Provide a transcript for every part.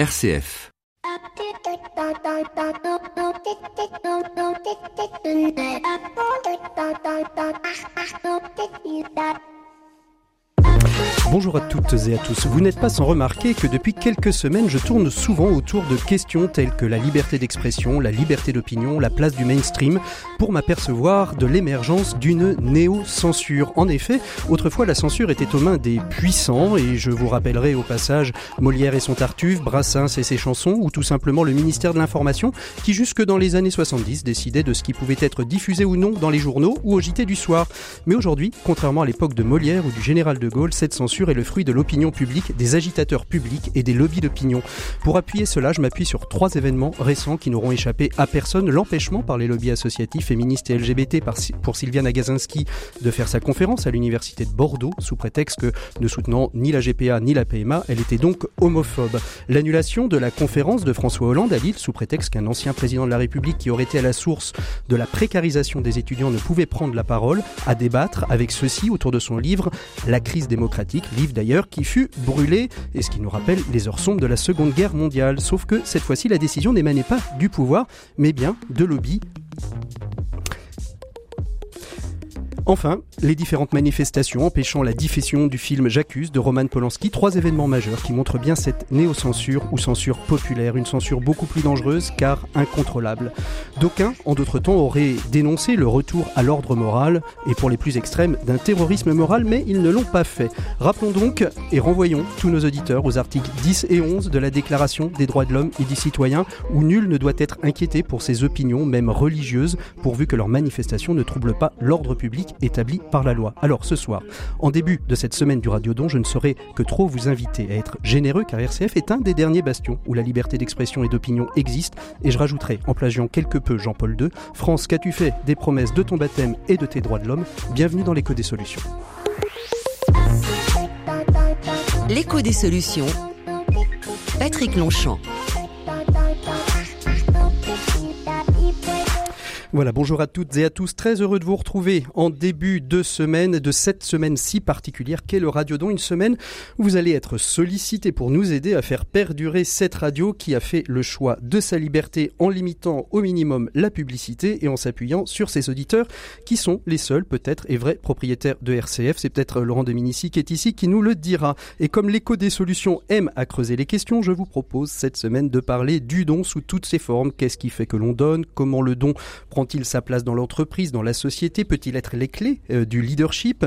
RCF. Bonjour à toutes et à tous. Vous n'êtes pas sans remarquer que depuis quelques semaines, je tourne souvent autour de questions telles que la liberté d'expression, la liberté d'opinion, la place du mainstream, pour m'apercevoir de l'émergence d'une néo-censure. En effet, autrefois, la censure était aux mains des puissants, et je vous rappellerai au passage Molière et son Tartuffe, Brassens et ses chansons, ou tout simplement le ministère de l'Information, qui jusque dans les années 70 décidait de ce qui pouvait être diffusé ou non dans les journaux ou au JT du soir. Mais aujourd'hui, contrairement à l'époque de Molière ou du général de Gaulle, cette censure est le fruit de l'opinion publique, des agitateurs publics et des lobbies d'opinion. Pour appuyer cela, je m'appuie sur trois événements récents qui n'auront échappé à personne. L'empêchement par les lobbies associatifs, féministes et LGBT pour Sylviane Agazinski de faire sa conférence à l'université de Bordeaux sous prétexte que ne soutenant ni la GPA ni la PMA, elle était donc homophobe. L'annulation de la conférence de François Hollande à Lille sous prétexte qu'un ancien président de la République qui aurait été à la source de la précarisation des étudiants ne pouvait prendre la parole à débattre avec ceux-ci autour de son livre La crise démocratique, livre d'ailleurs qui fut brûlé, et ce qui nous rappelle les heures sombres de la Seconde Guerre mondiale. Sauf que cette fois-ci, la décision n'émanait pas du pouvoir, mais bien de lobbies Enfin, les différentes manifestations empêchant la diffusion du film J'accuse de Roman Polanski, trois événements majeurs qui montrent bien cette néo-censure ou censure populaire, une censure beaucoup plus dangereuse car incontrôlable. D'aucuns, en d'autres temps, auraient dénoncé le retour à l'ordre moral et pour les plus extrêmes d'un terrorisme moral, mais ils ne l'ont pas fait. Rappelons donc et renvoyons tous nos auditeurs aux articles 10 et 11 de la Déclaration des droits de l'homme et des citoyens où nul ne doit être inquiété pour ses opinions, même religieuses, pourvu que leurs manifestations ne troublent pas l'ordre public établi par la loi. Alors ce soir, en début de cette semaine du Radio Don, je ne saurais que trop vous inviter à être généreux car RCF est un des derniers bastions où la liberté d'expression et d'opinion existe et je rajouterai en plagiant quelque peu Jean-Paul II, France, qu'as-tu fait des promesses de ton baptême et de tes droits de l'homme? Bienvenue dans l'écho des solutions. L'écho des solutions. Patrick Longchamp. Voilà, bonjour à toutes et à tous. Très heureux de vous retrouver en début de semaine, de cette semaine si particulière qu'est le Radiodon. Une semaine où vous allez être sollicité pour nous aider à faire perdurer cette radio qui a fait le choix de sa liberté en limitant au minimum la publicité et en s'appuyant sur ses auditeurs qui sont les seuls, peut-être, et vrais propriétaires de RCF. C'est peut-être Laurent Dominici qui est ici qui nous le dira. Et comme l'écho des solutions aime à creuser les questions, je vous propose cette semaine de parler du don sous toutes ses formes. Qu'est-ce qui fait que l'on donne? Comment le don prend Prend-il sa place dans l'entreprise, dans la société Peut-il être les clés euh, du leadership?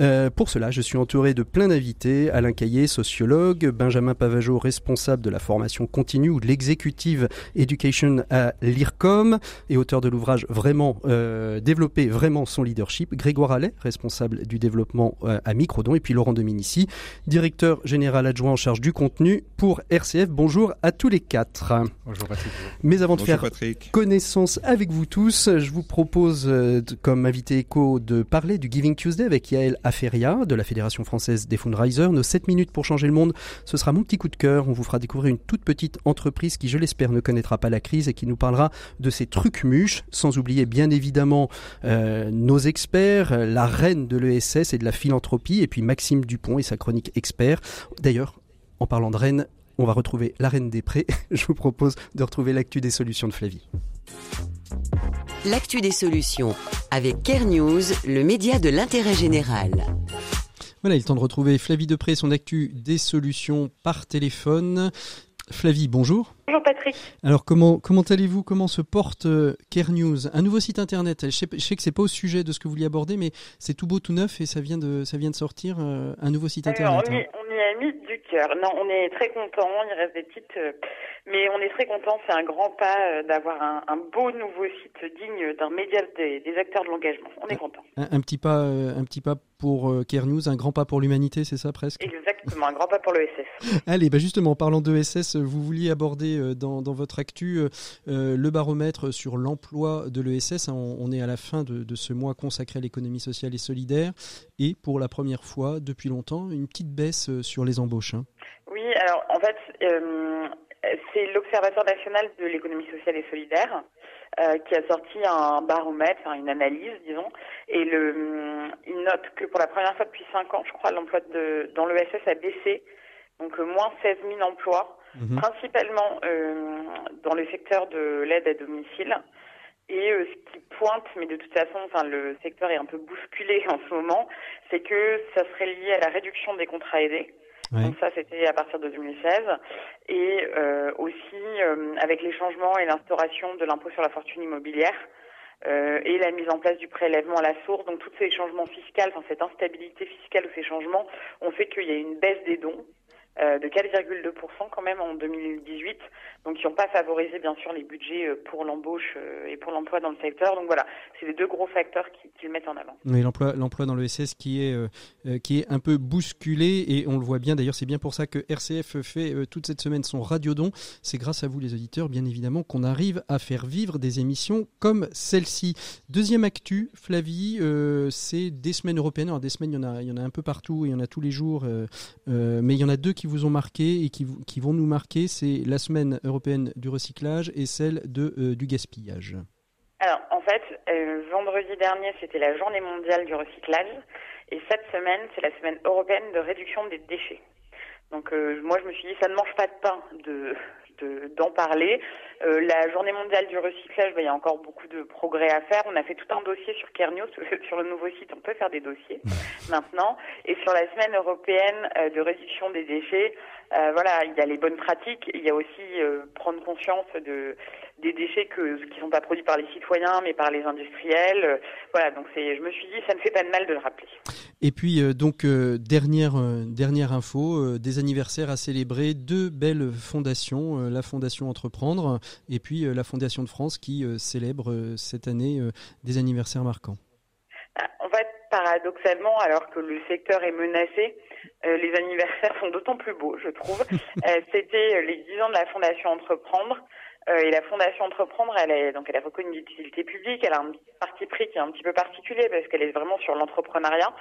Euh, Pour cela, je suis entouré de plein d'invités. Alain Caillé, sociologue, Benjamin Pavageau, responsable de la formation continue ou de l'executive education à l'IRCOM et auteur de l'ouvrage Vraiment euh, développer vraiment son leadership. Grégoire Allais, responsable du développement à Microdon et puis Laurent Dominici, directeur général adjoint en charge du contenu pour RCF. Bonjour à tous les quatre. Bonjour Patrick. Mais avant de faire connaissance avec vous tous, je vous propose euh, comme invité écho de parler du Giving Tuesday avec Yael Aferia de la Fédération française des Fundraisers. Nos 7 minutes pour changer le monde, ce sera mon petit coup de cœur. On vous fera découvrir une toute petite entreprise qui, je l'espère, ne connaîtra pas la crise et qui nous parlera de ses trucs muches, sans oublier bien évidemment euh, nos experts, la reine de l'ESS et de la philanthropie, et puis Maxime Dupont et sa chronique expert. D'ailleurs, en parlant de reine, on va retrouver la reine des prés. Je vous propose de retrouver l'actu des solutions de Flavie l'actu des solutions avec Care News, le média de l'intérêt général. Voilà, il est temps de retrouver Flavie Depré, son actu des solutions par téléphone. Flavie, bonjour. Bonjour Patrick. Alors comment comment allez-vous? Comment se porte euh, Care News? Un nouveau site internet. Je sais, je sais que c'est pas au sujet de ce que vous vouliez aborder, mais c'est tout beau, tout neuf et ça vient de ça vient de sortir euh, un nouveau site internet. on, y, on, y, a mis du cœur. Non, on est très content. Il reste des petites euh, mais on est très content, c'est un grand pas euh, d'avoir un, un, beau nouveau site digne d'un média des, des, acteurs de l'engagement. On est content. Un, petit pas, euh, un petit pas pour euh, Care News, un grand pas pour l'humanité, c'est ça presque? Exactement, un grand pas pour l'ESS. Allez, bah justement, en parlant d'ESS, vous vouliez aborder dans, dans votre actu le baromètre sur l'emploi de l'ESS. On, on, est à la fin de, de ce mois consacré à l'économie sociale et solidaire et pour la première fois depuis longtemps, une petite baisse sur les embauches. Hein. Oui, alors en fait, euh, c'est l'Observatoire national de l'économie sociale et solidaire euh, qui a sorti un baromètre, enfin une analyse, disons, et le, hum, il note que pour la première fois depuis cinq ans, je crois, l'emploi de, dans l'ESS a baissé, donc euh, moins 16 000 emplois mhm. principalement dans le secteur de l'aide à domicile. Et ce qui pointe, mais de toute façon, enfin, le secteur est un peu bousculé en ce moment, c'est que ça serait lié à la réduction des contrats aidés. Donc ça, c'était à partir de 2016. Et euh, aussi euh, avec les changements et l'instauration de l'impôt sur la fortune immobilière euh, et la mise en place du prélèvement à la source. Donc tous ces changements fiscaux, enfin cette instabilité fiscale ou ces changements ont fait qu'il y a une baisse des dons. Euh, de 4,2% quand même en 2018, donc qui n'ont pas favorisé bien sûr les budgets euh, pour l'embauche euh, et pour l'emploi dans le secteur. Donc voilà, c'est les deux gros facteurs qui, qui mettent en avant. Oui, l'emploi, l'emploi dans le SS qui est qui est un peu bousculé et on le voit bien. D'ailleurs, c'est bien pour ça que RCF fait toute cette semaine son radiodon. C'est grâce à vous les auditeurs, bien évidemment, qu'on arrive à faire vivre des émissions comme celle-ci. Deuxième actu, Flavie, c'est des semaines européennes. Alors des semaines, il y en a, il y en a un peu partout, et il y en a tous les jours, mais il y en a deux qui qui vous ont marqué et qui, vont nous marquer, c'est la semaine européenne du recyclage et celle de, euh, du gaspillage. Alors, en fait, euh, vendredi dernier, c'était la journée mondiale du recyclage. Et cette semaine, c'est la semaine européenne de réduction des déchets. Donc, euh, moi, je me suis dit, ça ne mange pas de pain de, d'en parler. Euh, la journée mondiale du recyclage, bah, il y a encore beaucoup de progrès à faire. On a fait tout un dossier sur Kernios, sur le nouveau site, on peut faire des dossiers maintenant. Et sur la semaine européenne euh, de réduction des déchets, euh, voilà, il y a les bonnes pratiques, il y a aussi prendre conscience de des déchets que, qui ne sont pas produits par les citoyens, mais par les industriels. voilà, donc je me suis dit, ça ne fait pas de mal de le rappeler. Et puis, donc, dernière, dernière info, des anniversaires à célébrer, deux belles fondations euh, la Fondation Entreprendre et puis euh, la Fondation de France qui euh, célèbre cette année des anniversaires marquants. Ah, en fait, paradoxalement, alors que le secteur est menacé, les anniversaires sont d'autant plus beaux, je trouve. C'était les 10 ans de la Fondation Entreprendre. Et la Fondation Entreprendre, elle est donc elle est reconnue d'utilité publique. Elle a un parti pris qui est un petit peu particulier parce qu'elle est vraiment sur l'entrepreneuriat.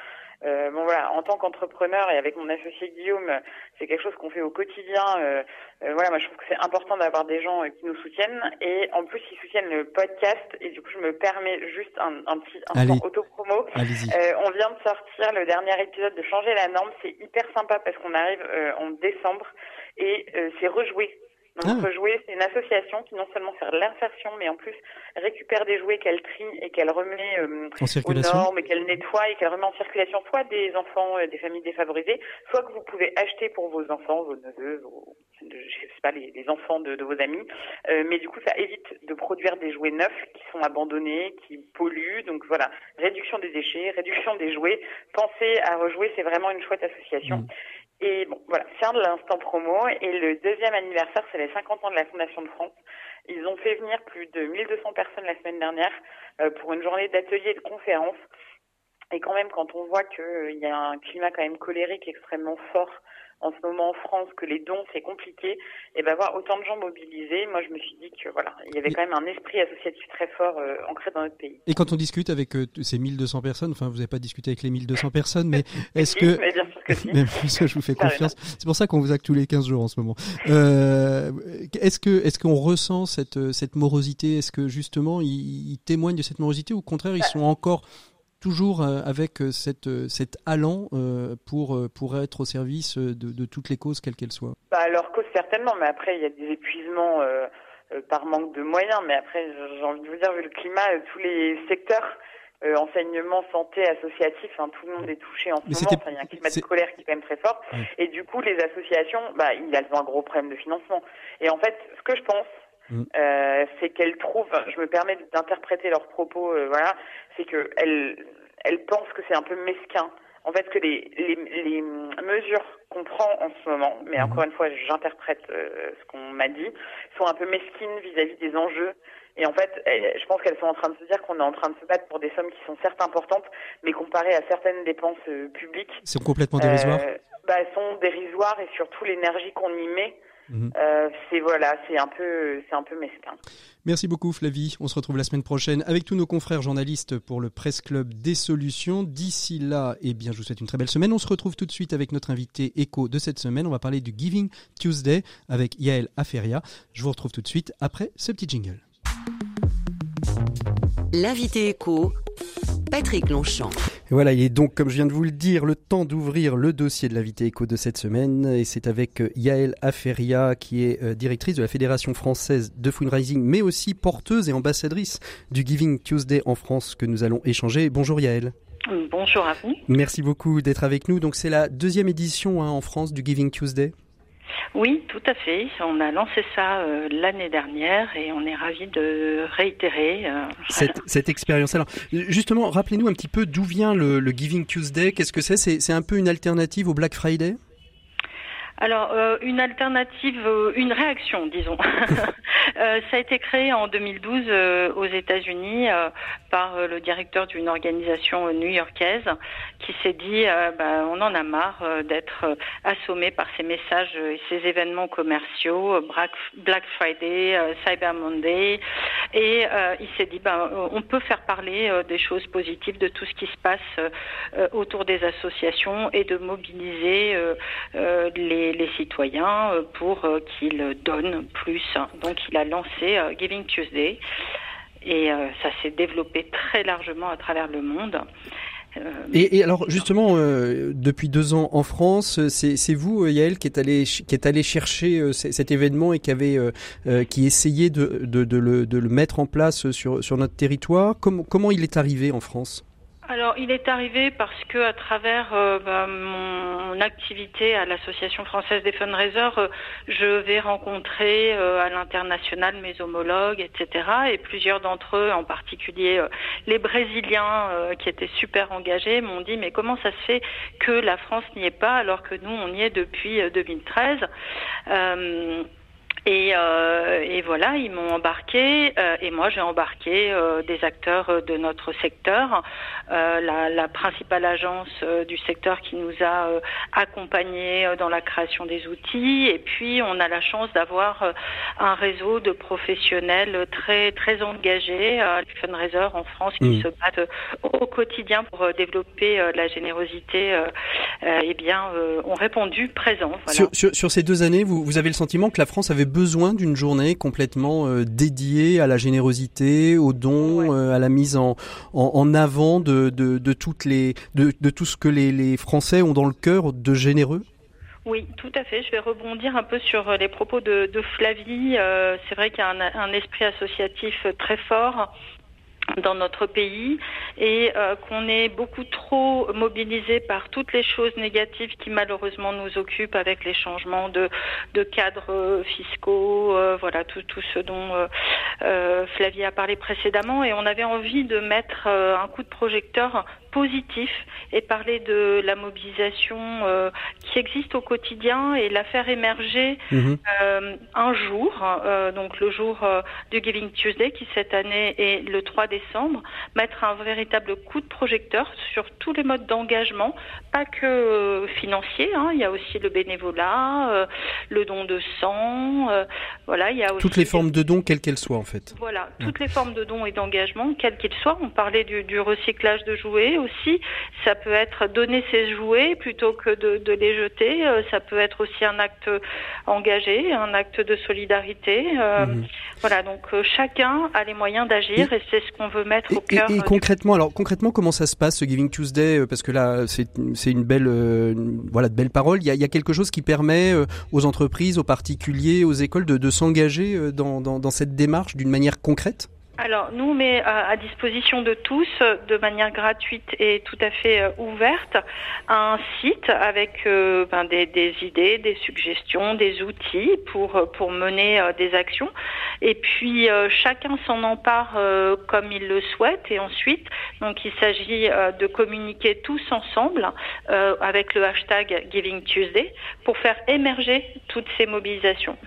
Euh, bon voilà, en tant qu'entrepreneur et avec mon associé Guillaume, c'est quelque chose qu'on fait au quotidien. Euh, euh, voilà, moi je trouve que c'est important d'avoir des gens qui nous soutiennent et en plus ils soutiennent le podcast et du coup je me permets juste un, un petit instant auto-promo. on vient de sortir le dernier épisode de Changer la norme, c'est hyper sympa parce qu'on arrive en décembre et c'est rejoué donc, ah. Jouer, c'est une association qui non seulement fait l'insertion, mais en plus récupère des jouets qu'elle trie et qu'elle remet euh, aux normes, et qu'elle nettoie et qu'elle remet en circulation, soit des enfants euh, des familles défavorisées, soit que vous pouvez acheter pour vos enfants, vos neveux, vos, je sais pas, les, les enfants de, de, vos amis. Euh, mais du coup, ça évite de produire des jouets neufs qui sont abandonnés, qui polluent. Donc voilà, réduction des déchets, réduction des jouets. Penser à rejouer, c'est vraiment une chouette association. Mm. Et bon, voilà, c'est un de l'instant promo. Et le deuxième anniversaire, c'est les 50 ans de la Fondation de France. Ils ont fait venir plus de 1200 personnes la semaine dernière euh, pour une journée d'ateliers et de conférences. Et quand même, quand on voit qu'il y a un climat quand même colérique extrêmement fort en ce moment en France que les dons c'est compliqué, et ben voir autant de gens mobilisés, moi je me suis dit que voilà, il y avait quand même un esprit associatif très fort euh, ancré dans notre pays. Et quand on discute avec euh, ces 1200 personnes, enfin vous n'avez pas discuté avec les 1200 personnes, mais est-ce que, bien sûr que si. même ça, je vous fais confiance. C'est pour ça qu'on vous a tous les 15 jours en ce moment. Euh, est-ce que est-ce qu'on ressent cette cette morosité? Est-ce que justement ils, ils, témoignent de cette morosité ou au contraire ils bah, sont encore toujours euh, avec euh, cette, euh, cet allant pour, pour être au service de, de toutes les causes, quelles qu'elles soient bah, Leur cause, certainement, mais après, il y a des épuisements par manque de moyens. Mais après, j'ai envie de vous dire, vu le climat, tous les secteurs, enseignement, santé, associatif, hein, tout le monde est touché en ce moment. il y a un climat de colère qui est quand même très fort. Et du coup, les associations, bah, ils ont un gros problème de financement. Et en fait, ce que je pense, mm. euh, c'est qu'elles trouvent, je me permets d'interpréter leurs propos, euh, voilà, c'est qu'elles elles pensent que c'est un peu mesquin. En fait, que les, les, les mesures qu'on prend en ce moment, mais mhm. encore une fois, j'interprète euh, ce qu'on m'a dit, sont un peu mesquines vis-à-vis des enjeux. Et en fait, je pense qu'elles sont en train de se dire qu'on est en train de se battre pour des sommes qui sont certes importantes, mais comparées à certaines dépenses publiques, sont complètement dérisoires? Bah, elles sont dérisoires et surtout l'énergie qu'on y met Mhm. Euh, c'est voilà, c'est un peu, c'est un peu mesquin. Merci beaucoup Flavie. On se retrouve la semaine prochaine avec tous nos confrères journalistes pour le Presse Club des Solutions. D'ici là, eh bien, je vous souhaite une très belle semaine. On se retrouve tout de suite avec notre invité écho de cette semaine. On va parler du Giving Tuesday avec Yael Aferia. Je vous retrouve tout de suite après ce petit jingle. L'invité écho, Patrick Longchamp. Voilà, il est donc, comme je viens de vous le dire, le temps d'ouvrir le dossier de l'invité éco de cette semaine. Et c'est avec euh, Yael Aferia, qui est euh, directrice de la Fédération française de fundraising, mais aussi porteuse et ambassadrice du Giving Tuesday en France, que nous allons échanger. Bonjour Yael. Bonjour à vous. Merci beaucoup d'être avec nous. Donc c'est la deuxième édition hein, en France du Giving Tuesday. Oui, tout à fait. On a lancé ça euh, l'année dernière et on est ravis de réitérer euh, cette, expérience. Alors, justement, rappelez-nous un petit peu d'où vient le, le Giving Tuesday. Qu'est-ce que c'est C'est un peu une alternative au Black Friday? Alors, euh, une alternative, euh, une réaction, disons. euh, ça a été créé en 2012 euh, aux États-Unis par le directeur d'une organisation new-yorkaise qui s'est dit bah, on en a marre d'être assommé par ces messages et ces événements commerciaux, Black Friday, Cyber Monday, et il s'est dit bah, on peut faire parler des choses positives, de tout ce qui se passe autour des associations et de mobiliser les les, citoyens euh, pour euh, qu'ils donnent plus. Donc il a lancé euh, Giving Tuesday et ça s'est développé très largement à travers le monde. Et, alors justement, depuis deux ans en France, c'est vous, Yael, qui est allé qui est allé chercher cet événement et qui avait qui essayait de, le, mettre en place sur notre territoire. Comment il est arrivé en France? Alors, il est arrivé parce que à travers euh, bah, mon activité à l'Association française des fundraisers, euh, je vais rencontrer euh, à l'international mes homologues, etc. Et plusieurs d'entre eux, en particulier les Brésiliens qui étaient super engagés, m'ont dit mais comment ça se fait que la France n'y est pas alors que nous on y est depuis 2013 et, euh, et, voilà, ils m'ont embarqué euh, et moi j'ai embarqué euh, des acteurs de notre secteur, euh, la, la, principale agence du secteur qui nous a accompagnés dans la création des outils. Et puis on a la chance d'avoir un réseau de professionnels très très engagés, les fundraisers en France qui mmh. se battent au quotidien pour développer la générosité. eh bien, ont répondu présent. Voilà. Sur, sur, sur, ces deux années, vous, vous avez le sentiment que la France avait besoin d'une journée complètement euh, dédiée à la générosité, aux dons, euh, à la mise en, en, en avant de, de, de, toutes les, de, de tout ce que les, les Français ont dans le cœur de généreux? Oui, tout à fait. Je vais rebondir un peu sur euh, les propos de, de Flavie. Euh, c'est vrai qu'il y a un, un, esprit associatif très fort dans notre pays et euh, qu'on est beaucoup trop mobilisé par toutes les choses négatives qui malheureusement nous occupent avec les changements de, de cadres euh, fiscaux, euh, voilà tout, tout ce dont Flavie a parlé précédemment. Et on avait envie de mettre un coup de projecteur positif et parler de la mobilisation euh, qui existe au quotidien et la faire émerger mhm. euh, un jour, euh, donc le jour du Giving Tuesday qui cette année est le 3 décembre, mettre un véritable coup de projecteur sur tous les modes d'engagement, pas que financier, hein, il y a aussi le bénévolat, le don de sang, voilà, il y a aussi toutes les formes de dons quelles qu'elles soient en fait. Voilà, toutes les formes de dons et d'engagement quels qu'ils soient. On parlait du, du recyclage de jouets aussi. Ça peut être donner ses jouets plutôt que de, de les jeter. Euh, ça peut être aussi un acte engagé, un acte de solidarité. Euh, mhm. Voilà, donc euh, chacun a les moyens d'agir et, c'est ce qu'on veut mettre au cœur. Et, concrètement, alors concrètement, comment ça se passe ce Giving Tuesday Parce que là, c'est une belle, voilà, de belles paroles. Il y, a, il y, a, quelque chose qui permet aux entreprises, aux particuliers, aux écoles de, de s'engager dans, dans, dans cette démarche d'une manière concrète? Alors, nous, met à, disposition de tous, de manière gratuite et tout à fait euh, ouverte, un site avec euh, ben, des, idées, des suggestions, des outils pour, pour mener euh, des actions. Et puis, chacun s'en empare comme il le souhaite. Et ensuite, donc, il s'agit de communiquer tous ensemble avec le hashtag Giving Tuesday pour faire émerger toutes ces mobilisations.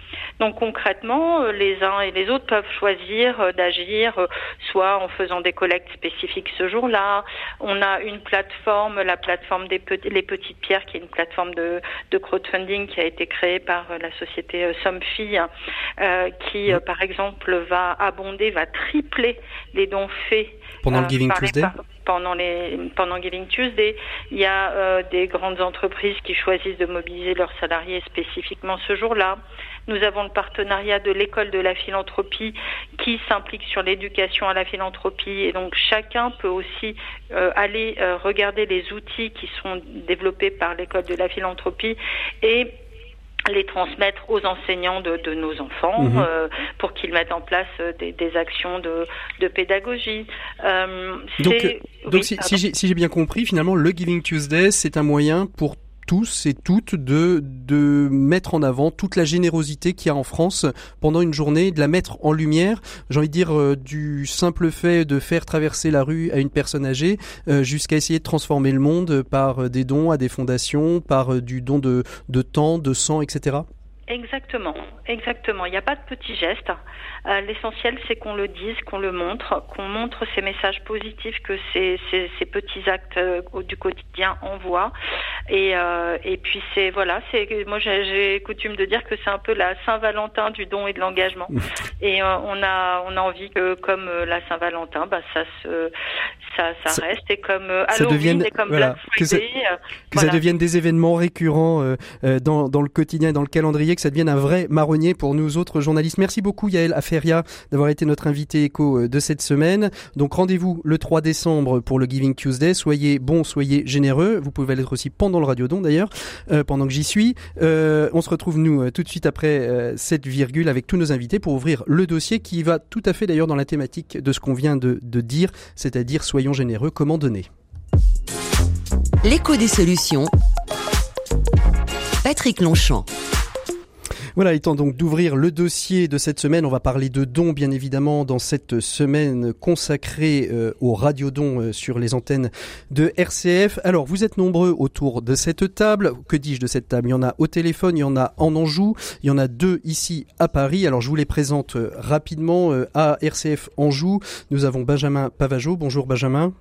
Donc, concrètement, les uns et les autres peuvent choisir d'agir euh, soit en faisant des collectes spécifiques ce jour-là. On a une plateforme, la plateforme des les petites pierres, qui est une plateforme de, de crowdfunding qui a été créée par euh, la société euh, Somfy, euh, qui, par exemple, va abonder, va tripler les dons faits pendant le Giving Tuesday. pendant les pendant Giving Tuesday. Il y a euh, des grandes entreprises qui choisissent de mobiliser leurs salariés spécifiquement ce jour-là. Nous avons le partenariat de l'école de la philanthropie qui s'implique sur l'éducation à la philanthropie et donc chacun peut aussi euh, aller euh, regarder les outils qui sont développés par l'école de la philanthropie et les transmettre aux enseignants de, nos enfants mhm. euh, pour qu'ils mettent en place des, actions de, pédagogie. donc, si j'ai bien compris, finalement, le Giving Tuesday, c'est un moyen pour tous et toutes de, de mettre en avant toute la générosité qu'il y a en France pendant une journée, de la mettre en lumière, j'ai envie de dire euh, du simple fait de faire traverser la rue à une personne âgée euh, jusqu'à essayer de transformer le monde par euh, des dons à des fondations, par du don de, de temps, de sang, etc. Exactement, exactement. Il n'y a pas de petits gestes. L'essentiel, c'est qu'on le dise, qu'on le montre, qu'on montre ces messages positifs que ces, ces, petits actes du quotidien envoient. Et, euh, et puis c'est voilà, c'est moi j'ai coutume de dire que c'est un peu la Saint-Valentin du don et de l'engagement. et on a on a envie que comme la Saint-Valentin, bah ça se ça, ça, reste et comme Halloween et comme Black Friday, que, ça, que ça devienne des événements récurrents dans dans le quotidien et dans le calendrier que ça devienne un vrai marronnier pour nous autres journalistes. Merci beaucoup Yael Aferia d'avoir été notre invité écho euh, de cette semaine. Donc rendez-vous le 3 décembre pour le Giving Tuesday. Soyez bons, soyez généreux. Vous pouvez l'être aussi pendant le Radiodon d'ailleurs, euh, pendant que j'y suis. Euh, on se retrouve nous tout de suite après cette virgule avec tous nos invités pour ouvrir le dossier qui va tout à fait d'ailleurs dans la thématique de ce qu'on vient de, de dire, c'est-à-dire soyons généreux, comment donner? L'écho des solutions. Patrick Longchamp. Voilà, étant donc d'ouvrir le dossier de cette semaine, on va parler de dons bien évidemment dans cette semaine consacrée euh, aux radiodons euh, sur les antennes de RCF. Alors, vous êtes nombreux autour de cette table. Que dis-je de cette table? Il y en a au téléphone, il y en a en Anjou, il y en a deux ici à Paris. Alors, je vous les présente euh, rapidement. à RCF Anjou, nous avons Benjamin Pavageau. Bonjour Benjamin.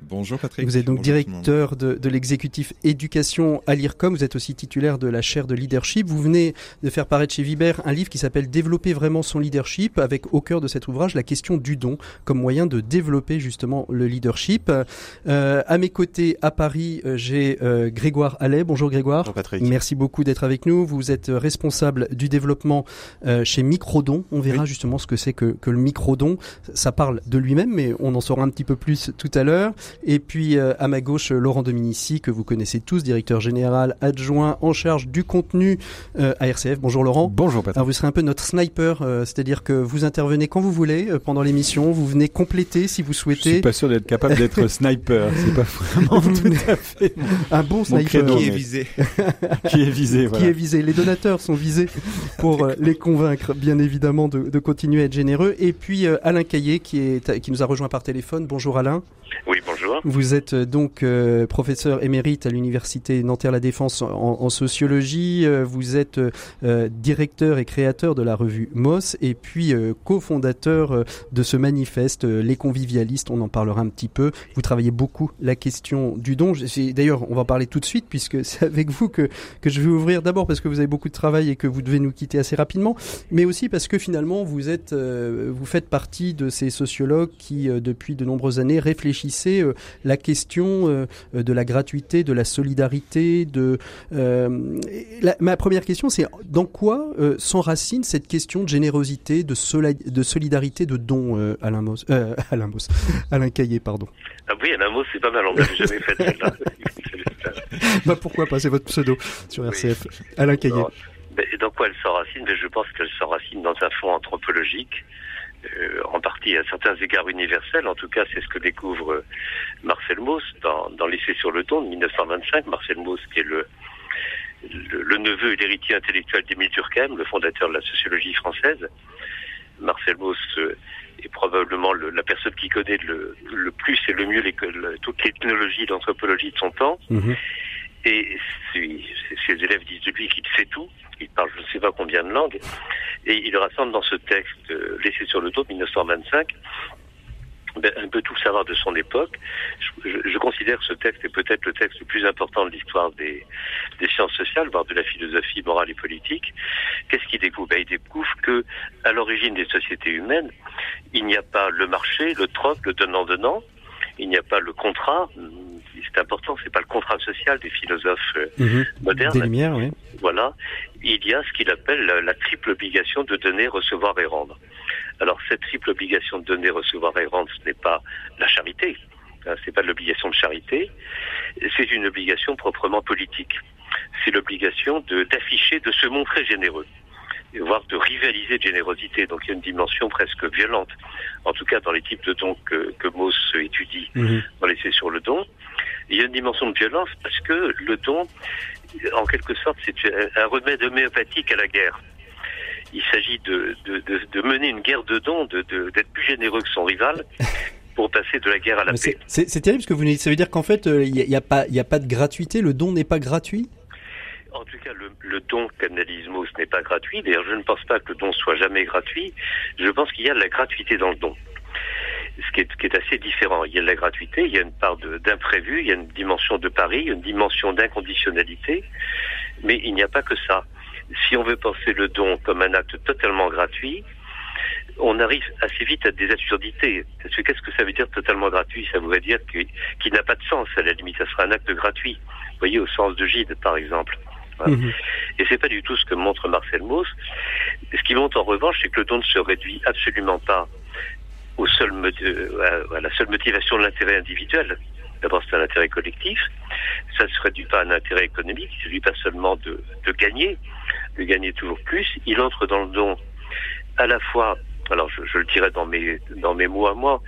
Bonjour Patrick. Vous êtes donc directeur de, de l'exécutif éducation à l'IRCOM. Vous êtes aussi titulaire de la chaire de leadership. Vous venez de faire paraître chez Viber un livre qui s'appelle Développer vraiment son leadership avec au cœur de cet ouvrage la question du don comme moyen de développer justement le leadership. Euh, à mes côtés à Paris, euh, j'ai euh, Grégoire Allais. Bonjour Grégoire. Bonjour Patrick. Merci beaucoup d'être avec nous. Vous êtes responsable du développement euh, chez Microdon. On verra justement ce que c'est que, que le microdon. Ça parle de lui-même, mais on en saura un petit peu plus tout à l'heure. Et puis euh, à ma gauche, Laurent Dominici, que vous connaissez tous, directeur général adjoint en charge du contenu euh, à RCF. Bonjour Laurent. Bonjour Patrick. Alors vous serez un peu notre sniper, euh, c'est-à-dire que vous intervenez quand vous voulez pendant l'émission, vous venez compléter si vous souhaitez. Je suis pas sûr d'être capable d'être sniper, c'est pas vraiment tout à fait un bon sniper qui est visé. qui est visé, voilà. Qui est visé. Les donateurs sont visés pour les convaincre, bien évidemment, de, de, continuer à être généreux. Et puis Alain Caillé qui est qui nous a rejoint par téléphone. Bonjour Alain. Oui, bonjour. Vous êtes euh, donc euh, professeur émérite à l'université Nanterre La Défense en, sociologie. Euh, vous êtes directeur et créateur de la revue Moss et puis cofondateur de ce manifeste Les Convivialistes. On en parlera un petit peu. Vous travaillez beaucoup la question du don. D'ailleurs, on va en parler tout de suite puisque c'est avec vous que que je vais ouvrir. D'abord parce que vous avez beaucoup de travail et que vous devez nous quitter assez rapidement, mais aussi parce que finalement vous êtes vous faites partie de ces sociologues qui depuis de nombreuses années réfléchissaient la question euh, de la gratuité, de la solidarité. De euh, ma première question, c'est dans quoi euh, s'enracine cette question de générosité, de, de solidarité, de don, Alain Moss, Alain Moss, Alain Caillé, pardon. Ah oui, Alain Moss, c'est pas mal. On l'avait jamais fait celle-là. bah pourquoi pas C'est votre pseudo sur RCF, Alain Caillé. Dans quoi elle s'enracine? Je pense qu'elle s'enracine dans un fond anthropologique euh, en partie à certains égards universels. En tout cas, c'est ce que découvre euh, Marcel Mauss dans, dans L'essai sur le don de 1925. Marcel Mauss, qui est le, le, neveu et l'héritier intellectuel d'Émile Durkheim, le fondateur de la sociologie française. Marcel Mauss euh, est probablement la personne qui connaît le, le plus et le mieux les, toutes les technologies d'anthropologie de son temps. Mhm. Et ses, élèves disent de lui qu'il sait tout, il parle je ne sais pas combien de langues, et il rassemble dans ce texte, euh, laissé sur le dos, 1925, ben, un peu tout savoir de son époque. Je, considère que ce texte est peut-être le texte le plus important de l'histoire des, des, sciences sociales, voire de la philosophie morale et politique. Qu'est-ce qu'il découvre? Ben, Il découvre que, à l'origine des sociétés humaines, il n'y a pas le marché, le troc, le donnant-donnant, Il n'y a pas le contrat. C'est important, c'est pas le contrat social des philosophes euh, mhm. modernes. Des Lumières, oui. Voilà. Il y a ce qu'il appelle la, triple obligation de donner, recevoir et rendre. Alors cette triple obligation de donner, recevoir et rendre, ce n'est pas la charité. Hein, c'est pas l'obligation de charité. C'est une obligation proprement politique. C'est l'obligation d'afficher, de se montrer généreux voire de rivaliser de générosité. Donc il y a une dimension presque violente, en tout cas dans les types de dons que, que Mauss étudie mhm. dans les sur le don. Il y a une dimension de violence parce que le don, en quelque sorte, c'est un remède homéopathique à la guerre. Il s'agit de, de, de, mener une guerre de dons, d'être plus généreux que son rival. pour passer de la guerre à la paix. C'est terrible ce que vous dites. Ça veut dire qu'en fait, euh, il n'y a, a, pas, a pas de gratuité. Le don n'est pas gratuit? En tout cas, le, le don qu'analyse ce n'est pas gratuit. D'ailleurs, je ne pense pas que le don soit jamais gratuit. Je pense qu'il y a de la gratuité dans le don. Ce qui est, qui est assez différent. Il y a de la gratuité, il y a une part d'imprévu, il y a une dimension de pari, une dimension d'inconditionnalité. Mais il n'y a pas que ça. Si on veut penser le don comme un acte totalement gratuit, on arrive assez vite à des absurdités. Parce que qu'est-ce que ça veut dire totalement gratuit? Ça voudrait dire qu'il n'a pas de sens. À la limite, ça sera un acte gratuit. Vous voyez, au sens de Gide, par exemple. Mhm. Et c'est pas du tout ce que montre Marcel Mauss. Ce qui montre en revanche, c'est que le don ne se réduit absolument pas au seul, euh, à la seule motivation de l'intérêt individuel. D'abord, c'est un intérêt collectif. Ça ne se réduit pas à un intérêt économique. Il ne s'agit pas seulement de, gagner, de gagner toujours plus. Il entre dans le don à la fois alors je, le dirais dans mes dans mes mots à moi,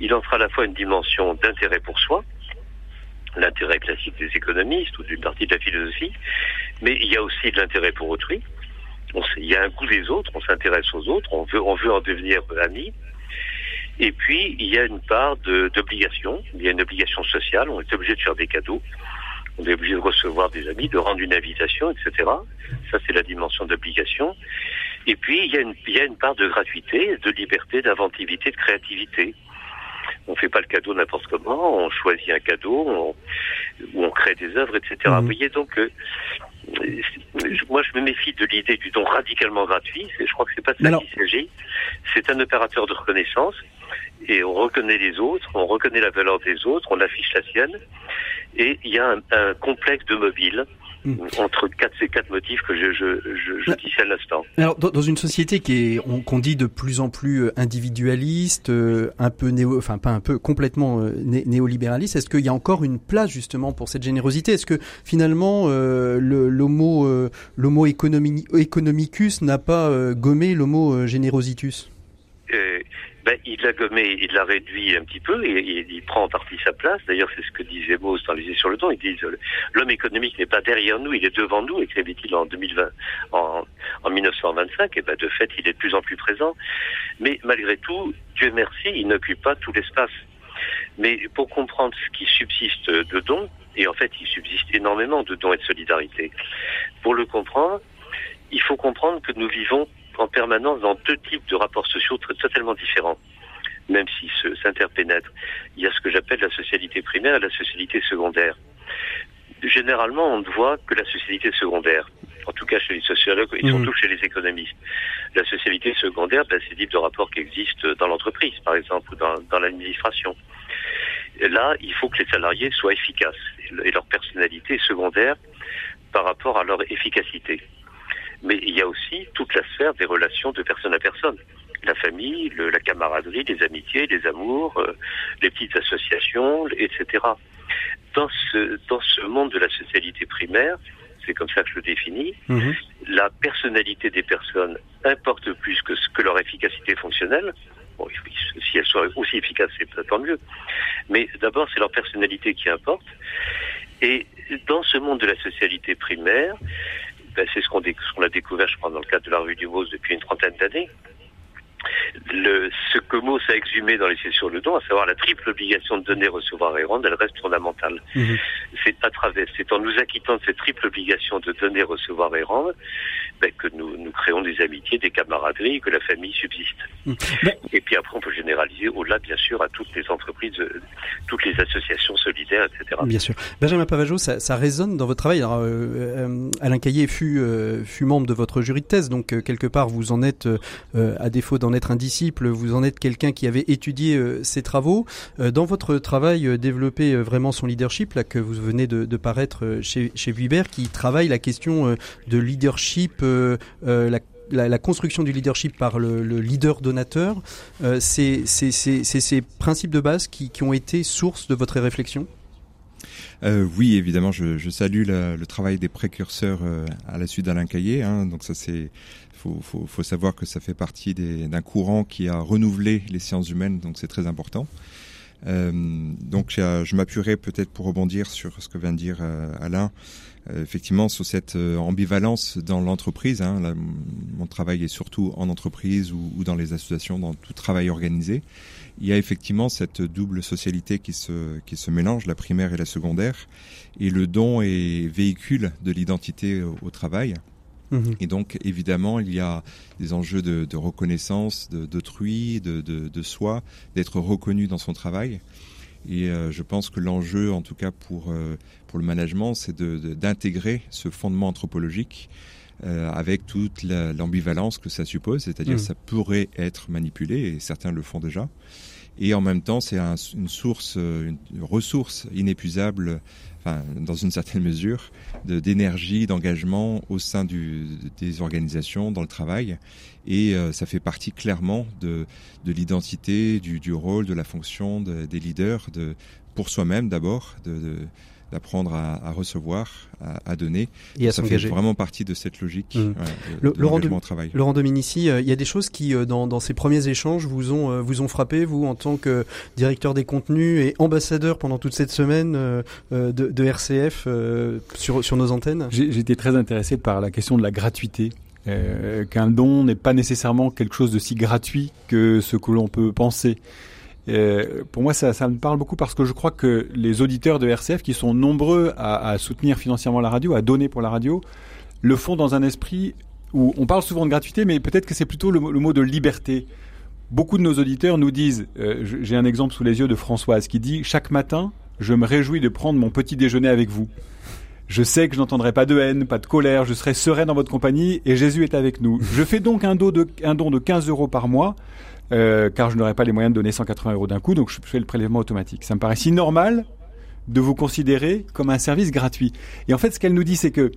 il entre à la fois une dimension d'intérêt pour soi, l'intérêt classique des économistes ou d'une partie de la philosophie, mais il y a aussi de l'intérêt pour autrui. On il y a un goût des autres, on s'intéresse aux autres, on veut, on veut en devenir amis. Et puis, il y a une part d'obligation, il y a une obligation sociale, on est obligé de faire des cadeaux, on est obligé de recevoir des amis, de rendre une invitation, etc. Ça, c'est la dimension d'obligation. Et puis, il y, a une, il y a une part de gratuité, de liberté, d'inventivité, de créativité on fait pas le cadeau n'importe comment, on choisit un cadeau, on, ou on crée des œuvres, etc. Mhm. Vous voyez donc, euh, moi je me méfie de l'idée du don radicalement gratuit. Je crois que c'est pas de ça qu'il s'agit. C'est un opérateur de reconnaissance et on reconnaît les autres, on reconnaît la valeur des autres, on affiche la sienne. Et il y a un, un complexe de mobile Mm. entre quatre, ces quatre motifs que je, je, je, je disais à l'instant. Alors, dans, une société qui est, qu'on dit de plus en plus euh, individualiste, euh, un peu néo, enfin pas un peu, complètement euh, néolibéraliste, est-ce qu'il y a encore une place justement pour cette générosité? Est-ce que finalement l'homo, l'homo economicus n'a pas gommé l'homo generositus ben, il l'a gommé, il l'a réduit un petit peu il prend en partie sa place. D'ailleurs, c'est ce que disait Mauss dans Les sur le temps. Il dit l'homme économique n'est pas derrière nous, il est devant nous, écrivait-il en 2020, en, en 1925. Et ben, de fait, il est de plus en plus présent. Mais malgré tout, Dieu merci, il n'occupe pas tout l'espace. Mais pour comprendre ce qui subsiste de dons, et en fait, il subsiste énormément de dons et de solidarité. Pour le comprendre, il faut comprendre que nous vivons en permanence dans deux types de rapports sociaux totalement différents, même s'ils s'interpénètrent. Il y a ce que j'appelle la socialité primaire et la socialité secondaire. Généralement, on ne voit que la socialité secondaire, en tout cas chez les sociologues et surtout mmh. chez les économistes. La socialité secondaire, ben, c'est le type de rapport qui existe dans l'entreprise, par exemple, ou dans, dans l'administration. Là, il faut que les salariés soient efficaces et leur personnalité est secondaire par rapport à leur efficacité. Mais il y a aussi toute la sphère des relations de personne à personne. La famille, le, la camaraderie, les amitiés, les amours, euh, les petites associations, etc. Dans ce, dans ce monde de la socialité primaire, c'est comme ça que je le définis, mhm. la personnalité des personnes importe plus que, que leur efficacité fonctionnelle. Bon, si elles sont aussi efficaces, c'est tant mieux. Mais d'abord, c'est leur personnalité qui importe. Et dans ce monde de la socialité primaire, ben, c'est ce qu'on a découvert, je crois, dans le cadre de la revue du Mose depuis une trentaine d'années. Le, ce que Mauss a exhumé dans les sur le don, à savoir la triple obligation de donner, recevoir et rendre, elle reste fondamentale. Mhm. C'est à travers, c'est en nous acquittant de cette triple obligation de donner, recevoir et rendre, ben, que nous, nous créons des amitiés, des camaraderies, que la famille subsiste. Mhm. Et puis après, on peut généraliser au-delà, bien sûr, à toutes les entreprises, euh, toutes les associations solidaires, etc. Bien sûr. Benjamin Pavageau, ça, ça résonne dans votre travail. Alors, euh, euh, Alain Caillé fut, fut membre de votre jury de thèse, donc quelque part, vous en êtes, à défaut d'en en être un disciple, vous en êtes quelqu'un qui avait étudié ces travaux. dans votre travail, développer vraiment son leadership, là que vous venez de, paraître chez, chez qui travaille la question de leadership, la construction du leadership par le, leader donateur, euh, c'est ces principes de base qui, ont été source de votre réflexion? Euh, oui, évidemment, je, salue le travail des précurseurs euh, à la suite d'Alain Caillé. Hein, donc ça, c'est faut, faut, savoir que ça fait partie d'un courant qui a renouvelé les sciences humaines, donc c'est très important. donc je m'appuierai peut-être pour rebondir sur ce que vient de dire Alain euh, effectivement sur cette euh, ambivalence dans l'entreprise. Hein, mon travail est surtout en entreprise ou, dans les associations, dans tout travail organisé. Il y a effectivement cette double socialité qui se mélange, la primaire et la secondaire. Et le don est véhicule de l'identité au, travail. Mhm. Et donc, évidemment, il y a des enjeux de, de reconnaissance d'autrui, de, de, de, soi, d'être reconnu dans son travail. Et euh, je pense que l'enjeu, en tout cas pour, euh, pour le management, c'est d'intégrer ce fondement anthropologique euh, avec toute l'ambivalence que ça suppose, c'est-à-dire que mmh. ça pourrait être manipulé, et certains le font déjà. Et en même temps, c'est un, une source, une ressource inépuisable enfin, dans une certaine mesure, d'énergie, d'engagement au sein du, des organisations, dans le travail. Et euh, ça fait partie clairement de, de l'identité, du, du, rôle, de la fonction de, des leaders, de, pour soi-même d'abord, de, d'apprendre à, à, recevoir, à, à donner. Et à ça fait vraiment partie de cette logique mmh. de, Laurent, de, travail. Laurent Dominici, euh, il y a des choses qui, euh, dans, dans, ces premiers échanges, vous ont, euh, vous ont frappé, vous, en tant que directeur des contenus et ambassadeur pendant toute cette semaine de, de, RCF sur, sur nos antennes? Été très intéressé par la question de la gratuité. qu'un don n'est pas nécessairement quelque chose de si gratuit que ce que l'on peut penser. Euh, pour moi, ça, me parle beaucoup parce que je crois que les auditeurs de RCF, qui sont nombreux à, soutenir financièrement la radio, à donner pour la radio, le font dans un esprit où on parle souvent de gratuité, mais peut-être que c'est plutôt le, mot de liberté. Beaucoup de nos auditeurs nous disent, euh, j'ai un exemple sous les yeux de Françoise qui dit, chaque matin, je me réjouis de prendre mon petit déjeuner avec vous. Je sais que je n'entendrai pas de haine, pas de colère, je serai serein dans votre compagnie et Jésus est avec nous. Je fais donc un don de 15 euros par mois euh, car je n'aurais pas les moyens de donner 180 euros d'un coup, donc je fais le prélèvement automatique. Ça me paraît si normal de vous considérer comme un service gratuit. Et en fait, ce qu'elle nous dit, c'est que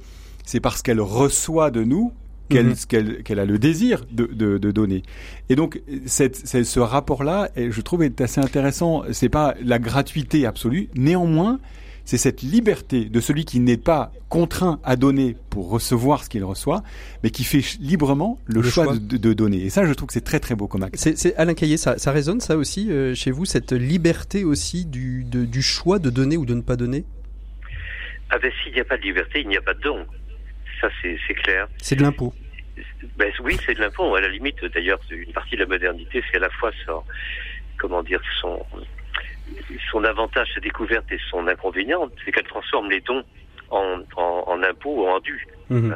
c'est parce qu'elle reçoit de nous qu'elle mhm. a le désir de, de, de donner. Et donc, cette, ce rapport-là, je trouve, est assez intéressant. C'est pas la gratuité absolue. Néanmoins, c'est cette liberté de celui qui n'est pas contraint à donner pour recevoir ce qu'il reçoit, mais qui fait librement le, choix, De, donner. Et ça, je trouve que c'est très très beau comme acte. C'est Alain Caillé, ça, ça résonne ça aussi euh, chez vous, cette liberté aussi du, du choix de donner ou de ne pas donner? Ah ben s'il n'y a pas de liberté, il n'y a pas de don. Ça c'est clair. C'est de l'impôt. Ben, oui, c'est de l'impôt. À la limite, d'ailleurs, une partie de la modernité, c'est à la fois son, comment dire, son, son avantage, sa découverte et son inconvénient, c'est qu'elle transforme les dons en, en, en impôts ou en dû. Mhm.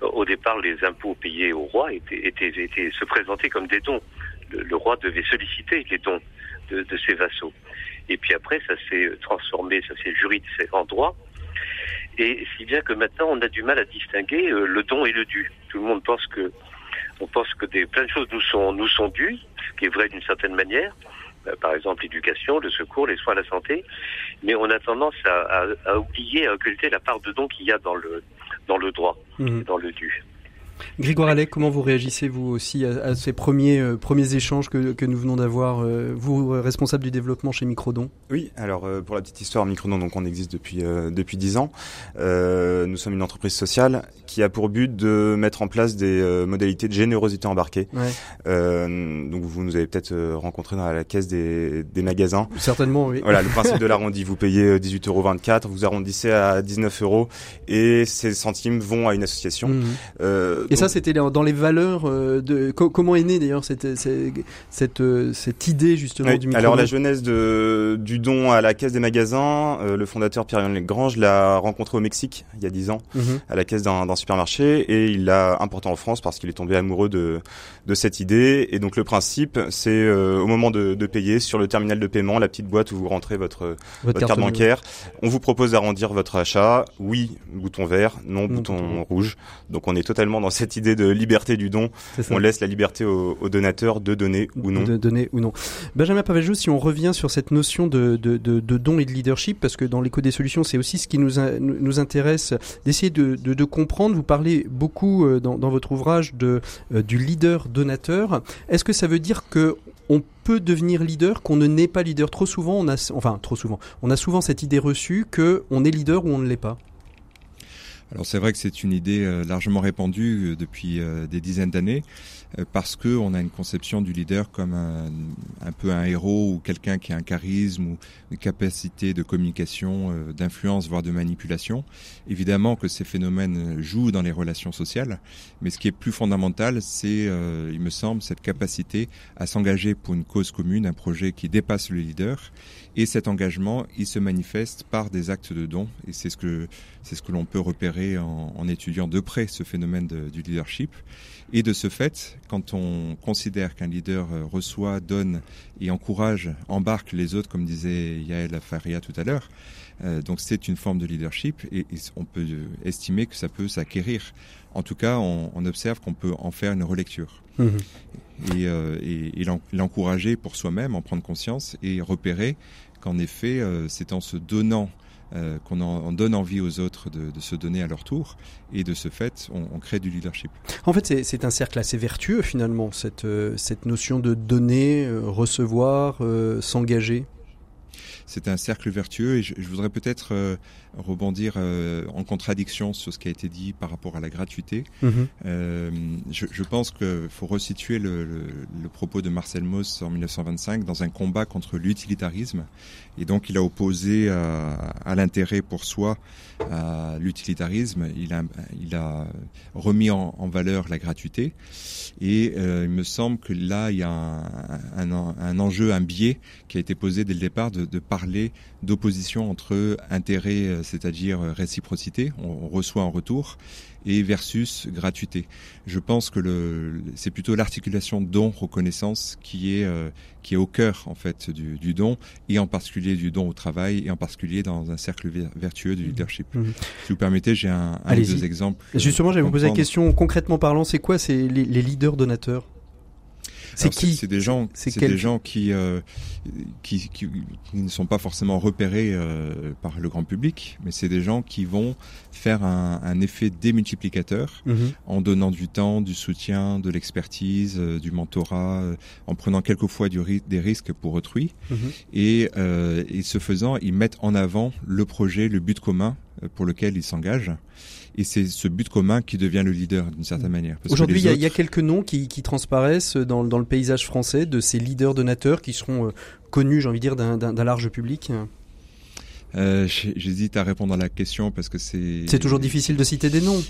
Au départ, les impôts payés au roi étaient, étaient, étaient se présentaient comme des dons. Le, roi devait solliciter les dons de, de, ses vassaux. Et puis après, ça s'est transformé, ça s'est juridisé en droit. Et si bien que maintenant, on a du mal à distinguer euh, le don et le dû. Tout le monde pense que, on pense que des, plein de choses nous sont, nous sont dues, ce qui est vrai d'une certaine manière. Euh, par exemple l'éducation, le secours, les soins, la santé, mais on a tendance à, à, oublier, à occulter la part de don qu'il y a dans le dans le droit, mmh. dans le dû. Grégoire Allais, comment vous réagissez vous aussi à, ces premiers, euh, premiers échanges que, que nous venons d'avoir, euh, vous responsable du développement chez Microdon? Oui, alors euh, pour la petite histoire, Microdon, donc on existe depuis depuis dix ans. nous sommes une entreprise sociale qui a pour but de mettre en place des modalités de générosité embarquée. donc vous nous avez peut-être rencontré dans la caisse des, des magasins. Certainement, oui. Voilà, le principe de l'arrondi, vous payez 18,24 euros, vous arrondissez à 19 euros et ces centimes vont à une association. Mmh. Et ça, c'était dans les valeurs euh, de. comment est née d'ailleurs cette, cette, euh, cette, idée justement du micro Alors la jeunesse de, du don à la caisse des magasins, euh, le fondateur Pierre-Yann Legrange l'a rencontré au Mexique il y a dix ans mhm. à la caisse d'un supermarché et il l'a importé en France parce qu'il est tombé amoureux de, de cette idée. Et donc le principe, c'est au moment de, de, payer sur le terminal de paiement, la petite boîte où vous rentrez votre, votre, carte, bancaire, on vous propose d'arrondir votre achat. Oui, bouton vert, non, bouton rouge. Donc on est totalement dans cette idée de liberté du don. On laisse la liberté aux, donateurs de donner ou non. De donner ou non. Benjamin Pavajou, si on revient sur cette notion de, de, de, de don et de leadership, parce que dans l'écho des solutions, c'est aussi ce qui nous, nous intéresse d'essayer de, de, comprendre. Vous parlez beaucoup euh, dans, dans votre ouvrage de, euh, du leader donateur. Est-ce que ça veut dire que on peut devenir leader, qu'on ne n'est pas leader? Trop souvent, on a, enfin trop souvent, on a souvent cette idée reçue que on est leader ou on ne l'est pas. Alors c'est vrai que c'est une idée euh, largement répandue euh, depuis euh, des dizaines d'années parce que on a une conception du leader comme un, un peu un héros ou quelqu'un qui a un charisme ou une capacité de communication, d'influence, voire de manipulation. Évidemment que ces phénomènes jouent dans les relations sociales, mais ce qui est plus fondamental, c'est, il me semble, cette capacité à s'engager pour une cause commune, un projet qui dépasse le leader et cet engagement, il se manifeste par des actes de don. Et c'est ce que c'est ce que l'on peut repérer en, en, étudiant de près ce phénomène du leadership. Et de ce fait, quand on considère qu'un leader euh, reçoit, donne et encourage, embarque les autres, comme disait Yael Faria tout à l'heure, euh, donc c'est une forme de leadership et, et, on peut estimer que ça peut s'acquérir. En tout cas, on, on observe qu'on peut en faire une relecture. Mmh. Et, euh, et, et l'encourager pour soi-même, en prendre conscience et repérer qu'en effet, euh, c'est en se donnant euh, qu'on en, donne envie aux autres de, de, se donner à leur tour, et de ce fait, on, on crée du leadership. En fait, c'est un cercle assez vertueux finalement, cette, euh, cette notion de donner, euh, recevoir, euh, s'engager c'est un cercle vertueux et je, je voudrais peut-être rebondir euh, en contradiction sur ce qui a été dit par rapport à la gratuité. -hmm. euh, je, je, pense qu'il faut resituer le, le, le, propos de Marcel Mauss en 1925 dans un combat contre l'utilitarisme et donc il a opposé à, à l'intérêt pour soi à l'utilitarisme. Il a, il a remis en, en, valeur la gratuité et euh, il me semble que là il y a un, un, un enjeu, un biais qui a été posé dès le départ de, de parler d'opposition entre intérêt, c'est-à-dire euh, réciprocité, on, reçoit en retour, et versus gratuité. Je pense que c'est plutôt l'articulation don reconnaissance qui est euh, qui est au cœur en fait du, du, don et en particulier du don au travail et en particulier dans un cercle vertueux du mmh. leadership. Mmh. Si vous permettez, j'ai un, un ou deux exemples. Justement, j'allais vous poser la question concrètement parlant, c'est quoi c'est les, les leaders donateurs? C'est qui C'est des gens, c'est des gens qui, euh, qui, qui, qui, ne sont pas forcément repérés euh, par le grand public, mais c'est des gens qui vont faire un, un effet démultiplicateur -hmm. en donnant du temps, du soutien, de l'expertise, euh, du mentorat, euh, en prenant quelquefois du ri des risques pour autrui, -hmm. et, euh, et ce faisant, ils mettent en avant le projet, le but commun pour lequel ils s'engagent et c'est ce but commun qui devient le leader d'une certaine manière. Aujourd'hui, il autres... y, a quelques noms qui, qui transparaissent dans, dans, le paysage français de ces leaders donateurs qui seront euh, connus, j'ai envie de dire, d'un large public. Euh, J'hésite à répondre à la question parce que c'est. C'est toujours difficile de citer des noms.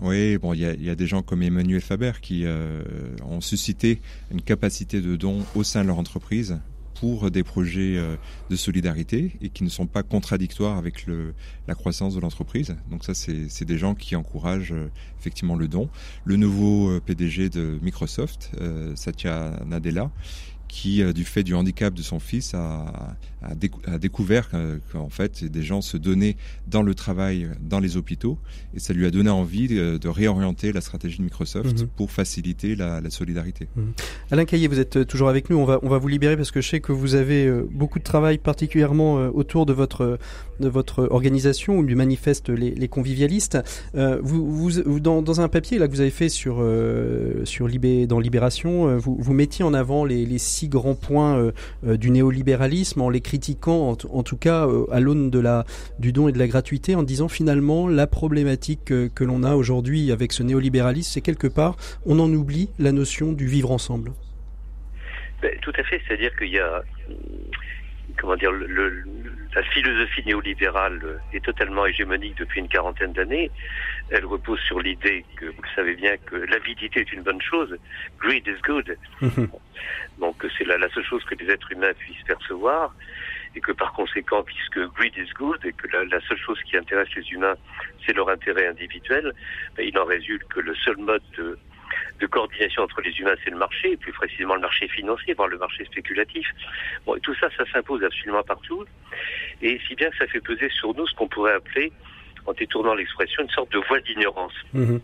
Oui, bon, il y a, y a, des gens comme Emmanuel Faber qui euh, ont suscité une capacité de don au sein de leur entreprise pour des projets euh, de solidarité et qui ne sont pas contradictoires avec le, la croissance de l'entreprise. Donc ça, c'est des gens qui encouragent euh, effectivement le don. Le nouveau euh, PDG de Microsoft, Satya Nadella, qui, du fait du handicap de son fils, a, a, décou a découvert qu'en fait des gens se donnaient dans le travail, dans les hôpitaux, et ça lui a donné envie de, de réorienter la stratégie de Microsoft mmh. pour faciliter la, la solidarité. Mmh. Alain Caillé, vous êtes toujours avec nous. On va, on va vous libérer parce que je sais que vous avez euh, beaucoup de travail, particulièrement euh, autour de votre, de votre organisation ou du manifeste les, les convivialistes. Euh, vous, vous, dans, dans, un papier là que vous avez fait sur, euh, sur Libé, dans Libération, euh, vous, vous mettiez en avant les, les six grands points du néolibéralisme en les critiquant, en, tout cas euh, à l'aune de la du don et de la gratuité, en disant finalement la problématique que, que l'on a aujourd'hui avec ce néolibéralisme, c'est quelque part on en oublie la notion du vivre ensemble. Ben, tout à fait, c'est-à-dire qu'il y a comment dire le, le, la philosophie néolibérale est totalement hégémonique depuis une quarantaine d'années. Elle repose sur l'idée que vous le savez bien que l'avidité est une bonne chose, greed is good. Donc c'est la, la, seule chose que les êtres humains puissent percevoir et que par conséquent, puisque greed is good et que la, la seule chose qui intéresse les humains, c'est leur intérêt individuel, ben, il en résulte que le seul mode de, de coordination entre les humains, c'est le marché, et plus précisément le marché financier, voire le marché spéculatif. Bon, et tout ça, ça s'impose absolument partout, et si bien que ça fait peser sur nous ce qu'on pourrait appeler, en détournant l'expression, une sorte de voie d'ignorance. Mmh.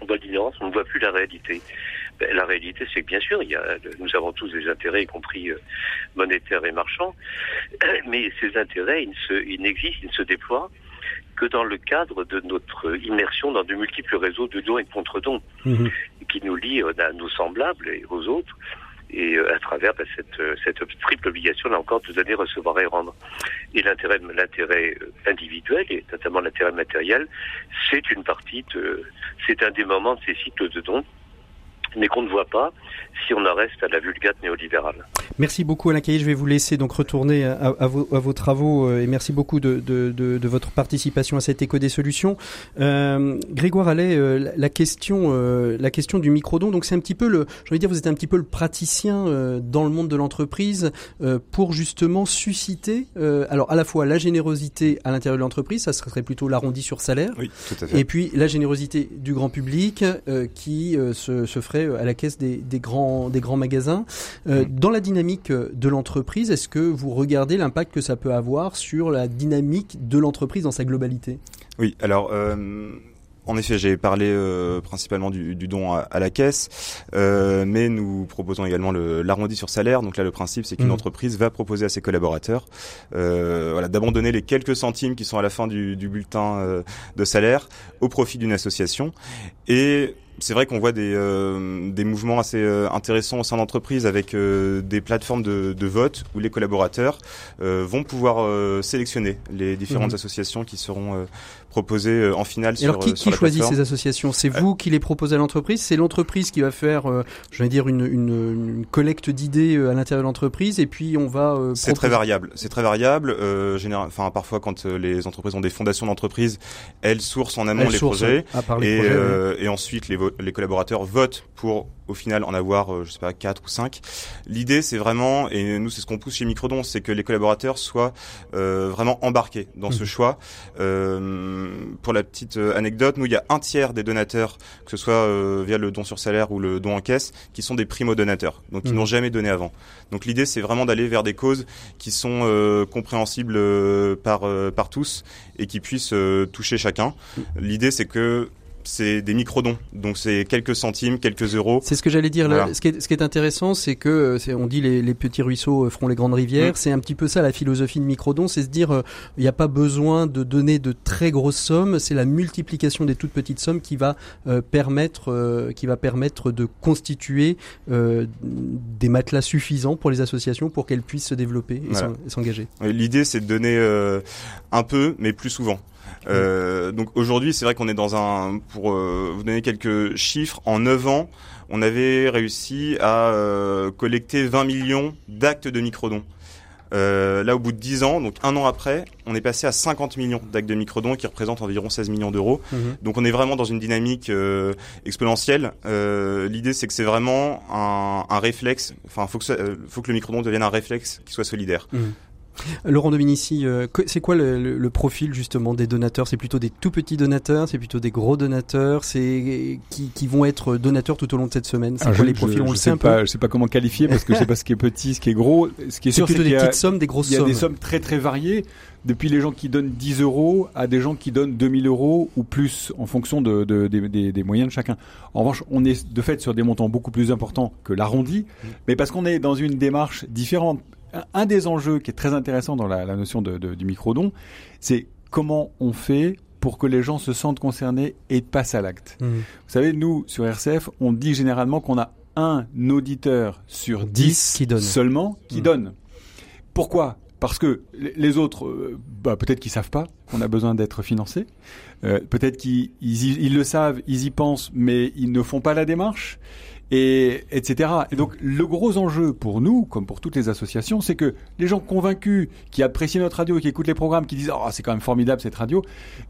on voit l'ignorance, on ne voit plus la réalité. Ben, la réalité, c'est que bien sûr, il y a, nous avons tous des intérêts, y compris euh, monétaires et marchands, mais ces intérêts, ils n'existent, ils, ne se déploient que dans le cadre de notre immersion dans de multiples réseaux de dons et de contre-dons, mhm. qui nous lient à nos semblables et aux autres et euh, à travers bah, cette, euh, cette triple obligation, là encore, de donner, recevoir et rendre. Et l'intérêt, l'intérêt euh, individuel, et notamment l'intérêt matériel, c'est une partie de, c'est un des moments de ces cycles de dons mais qu'on ne voit pas si on en reste à la vulgate néolibérale. Merci beaucoup Alain Caillé, je vais vous laisser donc retourner à, vos, à vos, travaux euh, et merci beaucoup de, de, de, de, votre participation à cet écho des solutions. Euh, Grégoire Allais, euh, la question, euh, la question du microdon, donc c'est un petit peu le, j'ai envie de dire, vous êtes un petit peu le praticien dans le monde de l'entreprise pour justement susciter, alors à la fois la générosité à l'intérieur de l'entreprise, ça serait plutôt l'arrondi sur salaire, oui, tout à fait. et puis la générosité du grand public qui se, se ferait à la caisse des, grands, des grands magasins. Euh, mm. Dans la dynamique de l'entreprise, est-ce que vous regardez l'impact que ça peut avoir sur la dynamique de l'entreprise dans sa globalité? Oui, alors euh, en effet, j'ai parlé euh, principalement du, don à, la caisse, euh, mais nous proposons également l'arrondi sur salaire. Donc là, le principe, c'est qu'une mmh. entreprise va proposer à ses collaborateurs euh, voilà, d'abandonner les quelques centimes qui sont à la fin du, du bulletin de salaire au profit d'une association. Et c'est vrai qu'on voit des, des mouvements assez intéressants au sein d'entreprises avec des plateformes de, de, vote où les collaborateurs vont pouvoir sélectionner les différentes mmh. associations qui seront proposées euh, en finale Et alors qui, euh, qui choisit ces associations? C'est vous qui les proposez à l'entreprise? C'est l'entreprise qui va faire, euh, je vais dire, une, une, une collecte d'idées à l'intérieur de l'entreprise et puis on va. c'est très variable. C'est très variable. Général, enfin parfois quand les entreprises ont des fondations d'entreprise, elles sourcent en amont les projets et, projets, et ensuite les, les collaborateurs votent pour au final en avoir, je sais pas, quatre ou cinq. L'idée, c'est vraiment, et nous, c'est ce qu'on pousse chez Microdon, c'est que les collaborateurs soient euh, vraiment embarqués dans ce mmh. choix. Euh, pour la petite euh, anecdote, nous, il y a un tiers des donateurs, que ce soit euh, via le don sur salaire ou le don en caisse, qui sont des primo-donateurs, donc qui mmh. n'ont jamais donné avant. Donc l'idée, c'est vraiment d'aller vers des causes qui sont euh, compréhensibles par, par tous et qui puissent toucher chacun. Mmh. L'idée, c'est que c'est des micro-dons. Donc c'est quelques centimes, quelques euros. C'est ce que j'allais dire. Ce, qui est, ce, qui est, intéressant, c'est que euh, on dit les, les, petits ruisseaux euh, feront les grandes rivières. Mm. C'est un petit peu ça la philosophie de micro-dons, c'est se dire euh, il n'y a pas besoin de donner de très grosses sommes. C'est la multiplication des toutes petites sommes qui va permettre, qui va permettre de constituer des matelas suffisants pour les associations pour qu'elles puissent se développer et s'engager. L'idée, c'est de donner un peu, mais plus souvent. Euh, donc aujourd'hui, c'est vrai qu'on est dans un, pour euh, vous donner quelques chiffres, en 9 ans, on avait réussi à euh, collecter 20 millions d'actes de microdons. Euh, là, au bout de 10 ans, donc un an après, on est passé à 50 millions d'actes de microdons qui représentent environ 16 millions d'euros. Mhm. Donc on est vraiment dans une dynamique euh, exponentielle. Euh, L'idée, c'est que c'est vraiment un, un, réflexe. Enfin, faut que, faut que le microdon devienne un réflexe qui soit solidaire. Mhm. Laurent Dominici, euh, c'est quoi le, profil justement des donateurs? C'est plutôt des tout petits donateurs, c'est plutôt des gros donateurs, c'est qui, vont être donateurs tout au long de cette semaine? C'est quoi les profils? On le sait pas, Je sais pas comment qualifier parce que je sais pas ce qui est petit, ce qui est gros. Ce qui est, sûr, c'est des petites sommes, des grosses sommes. Il y a des sommes très très variées. Depuis les gens qui donnent 10 euros à des gens qui donnent 2000 euros ou plus en fonction de, des, des, moyens de chacun. En revanche, on est de fait sur des montants beaucoup plus importants que l'arrondi, mmh. mais parce qu'on est dans une démarche différente un des enjeux qui est très intéressant dans la, notion de, du microdon, c'est comment on fait pour que les gens se sentent concernés et passent à l'acte. Mmh. Vous savez, nous, sur RCF, on dit généralement qu'on a un auditeur sur dix qui donne. seulement qui mmh. donne. Pourquoi? Parce que les autres, euh, bah, peut-être qu'ils savent pas qu'on a besoin d'être financé. Euh, peut-être qu'ils ils, le savent, ils y pensent, mais ils ne font pas la démarche et etc. Et donc le gros enjeu pour nous, comme pour toutes les associations, c'est que les gens convaincus, qui apprécient notre radio, qui écoutent les programmes, qui disent oh c'est quand même formidable cette radio,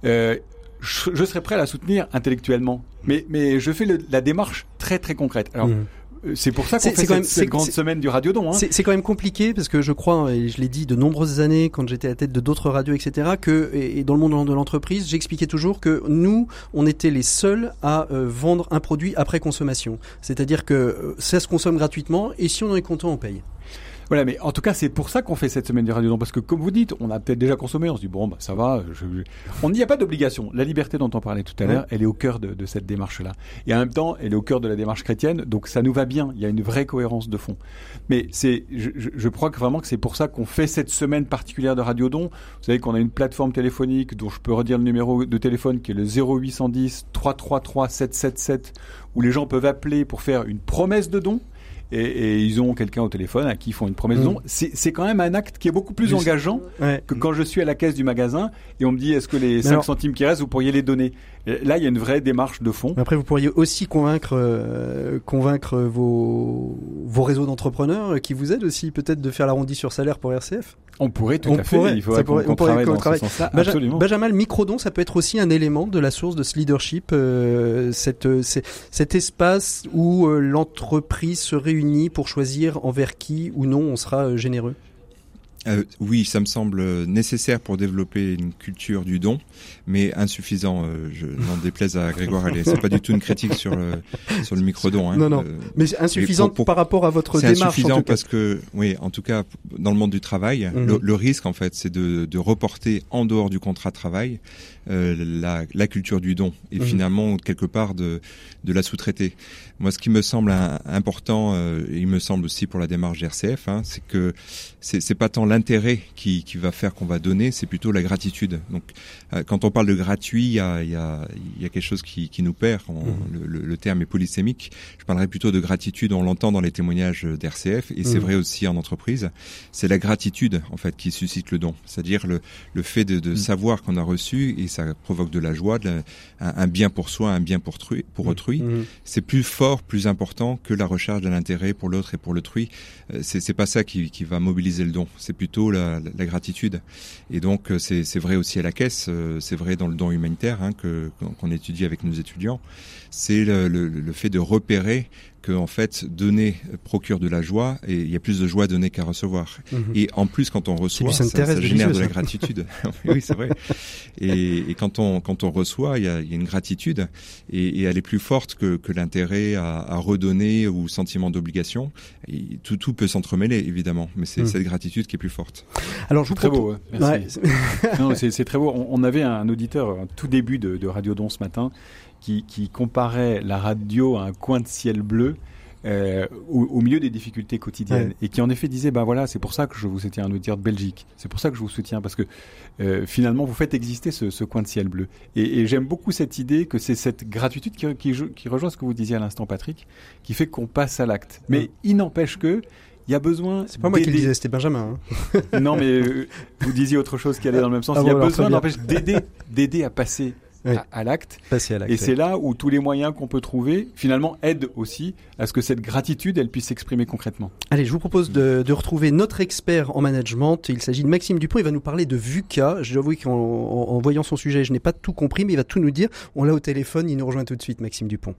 euh, je, serais prêt à la soutenir intellectuellement. Mais mais je fais la démarche très très concrète. Alors mmh. C'est pour ça qu'on fait cette, cette grande semaine du Radiodon. Hein. C'est quand même compliqué parce que je crois, et je l'ai dit de nombreuses années quand j'étais à la tête de d'autres radios, etc., que et dans le monde de l'entreprise, j'expliquais toujours que nous, on était les seuls à euh, vendre un produit après consommation. C'est-à-dire que euh, ça se consomme gratuitement et si on en est content, on paye. Voilà, mais en tout cas, c'est pour ça qu'on fait cette semaine du Radio parce que comme vous dites, on a peut-être déjà consommé, on se dit bon, bah ça va. Je... On n'y a pas d'obligation. La liberté dont on parlait tout à l'heure, elle est au cœur de, de cette démarche-là, et en même temps, elle est au cœur de la démarche chrétienne. Donc ça nous va bien. Il y a une vraie cohérence de fond. Mais c'est, je, je, crois que vraiment que c'est pour ça qu'on fait cette semaine particulière de Radio Don. Vous savez qu'on a une plateforme téléphonique dont je peux redire le numéro de téléphone qui est le 0810 333 777 où les gens peuvent appeler pour faire une promesse de don et, et ils ont quelqu'un au téléphone à qui ils font une promesse de don. Mm. C'est quand même un acte qui est beaucoup plus engageant que quand je suis à la caisse du magasin et on me dit est-ce que les 5 centimes qui restent, vous pourriez les donner? Là, il y a une vraie démarche de fond. Après, vous pourriez aussi convaincre, euh, convaincre vos, vos réseaux d'entrepreneurs qui vous aident aussi peut-être de faire l'arrondi sur salaire pour RCF on pourrait tout à fait. Il faudrait qu'on travaille dans ce sens-là. Absolument. Benjamin, le microdon, ça peut être aussi un élément de la source de ce leadership, euh, cette, cet espace où euh, l'entreprise se réunit pour choisir envers qui ou non on sera euh, généreux? Euh, oui, ça me semble nécessaire pour développer une culture du don, mais insuffisant. Euh, je n'en déplaise à Grégoire Allais. C'est pas du tout une critique sur le sur le micro don. Hein. Non, non. Euh, mais insuffisant par rapport à votre démarche. C'est insuffisant parce que, oui, en tout cas, dans le monde du travail, mhm. le, risque en fait, c'est de, de reporter en dehors du contrat de travail euh, la, la, culture du don et mhm. finalement quelque part de de la sous-traiter. Moi, ce qui me semble important, euh, il me semble aussi pour la démarche RCF, hein, c'est que c'est pas tant l'intérêt qui, qui va faire qu'on va donner, c'est plutôt la gratitude. Donc, euh, quand on parle de gratuit, il y a, y, a, y a quelque chose qui, qui nous perd. Mhm. le, le, terme est polysémique. Je parlerai plutôt de gratitude. On l'entend dans les témoignages d'RCF et c'est mhm. vrai aussi en entreprise. C'est la gratitude en fait qui suscite le don, c'est-à-dire le, le fait de, de mhm. savoir qu'on a reçu et ça provoque de la joie, de un, bien pour soi, un bien pour, pour autrui. C'est plus fort plus important que la recherche de l'intérêt pour l'autre et pour l'autrui. Euh, c'est, c'est pas ça qui, qui, va mobiliser le don, c'est plutôt la, la, gratitude. Et donc euh, c'est, c'est vrai aussi à la caisse, euh, c'est vrai dans le don humanitaire hein, qu'on étudie avec nos étudiants. C'est le fait de repérer que en fait donner procure de la joie et il y a plus de joie à donner qu'à recevoir. Mhm. Et en plus quand on reçoit, ça, ça, génère de la gratitude. oui, c'est vrai. Et, et, quand on quand on reçoit, il y a, il y a une gratitude et, et, elle est plus forte que, que l'intérêt à, à, redonner ou sentiment d'obligation. Tout tout peut s'entremêler évidemment, mais c'est mhm. cette gratitude qui est plus forte. Alors je vous très beau. Merci. Ouais. c'est très beau. On, on, avait un auditeur tout début de, de Radio Don ce matin qui, qui, comparait la radio à un coin de ciel bleu. Euh, au, au, milieu des difficultés quotidiennes et qui en effet disait ben voilà c'est pour ça que je vous soutiens un auditeur de Belgique c'est pour ça que je vous soutiens parce que euh, finalement vous faites exister ce, ce coin de ciel bleu et, et j'aime beaucoup cette idée que c'est cette gratitude qui, qui, qui, rejoint ce que vous disiez à l'instant Patrick qui fait qu'on passe à l'acte mais il n'empêche que il y a besoin. C'est pas moi qui le disais, c'était Benjamin. Hein. non, mais euh, vous disiez autre chose qui allait dans le même sens. Ah il y a besoin d'aider, d'aider à passer à, l'acte. Et c'est là où tous les moyens qu'on peut trouver, finalement, aident aussi à ce que cette gratitude, elle puisse s'exprimer concrètement. Allez, je vous propose de, de, retrouver notre expert en management. Il s'agit de Maxime Dupont. Il va nous parler de VUCA. Je dois avouer qu'en en, voyant son sujet, je n'ai pas tout compris, mais il va tout nous dire. On l'a au téléphone. Il nous rejoint tout de suite, Maxime Dupont.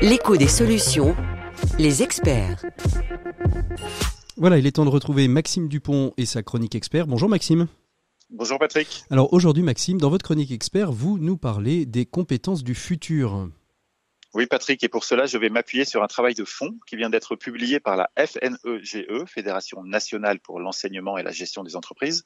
L'écho des solutions, les experts. Voilà, il est temps de retrouver Maxime Dupont et sa chronique expert. Bonjour Maxime. Bonjour Patrick. Alors aujourd'hui Maxime, dans votre chronique expert, vous nous parlez des compétences du futur. Oui Patrick, et pour cela je vais m'appuyer sur un travail de fond qui vient d'être publié par la FNEGE, e, Fédération nationale pour l'enseignement et la gestion des entreprises,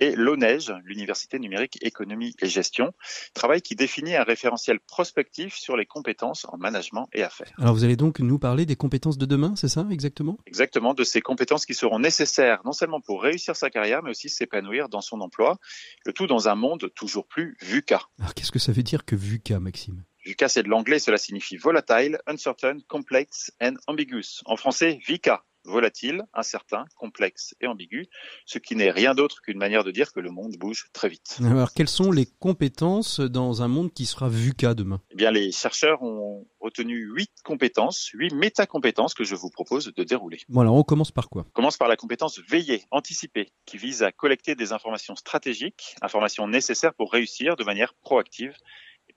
et l'ONEGE, l'Université numérique économie et gestion, travail qui définit un référentiel prospectif sur les compétences en management et affaires. Alors vous allez donc nous parler des compétences de demain, c'est ça exactement? Exactement, de ces compétences qui seront nécessaires non seulement pour réussir sa carrière, mais aussi s'épanouir dans son emploi, le tout dans un monde toujours plus VUCA. Alors qu'est-ce que ça veut dire que VUCA, Maxime? VUCA, c'est de l'anglais, cela signifie volatile, uncertain, complex and ambiguous. En français, VICA, volatile, incertain, complexe et ambigu, ce qui n'est rien d'autre qu'une manière de dire que le monde bouge très vite. Alors, quelles sont les compétences dans un monde qui sera VUCA demain? Eh bien, les chercheurs ont retenu huit compétences, huit métacompétences que je vous propose de dérouler. Bon, alors on commence par quoi? On commence par la compétence veiller, anticiper, qui vise à collecter des informations stratégiques, informations nécessaires pour réussir de manière proactive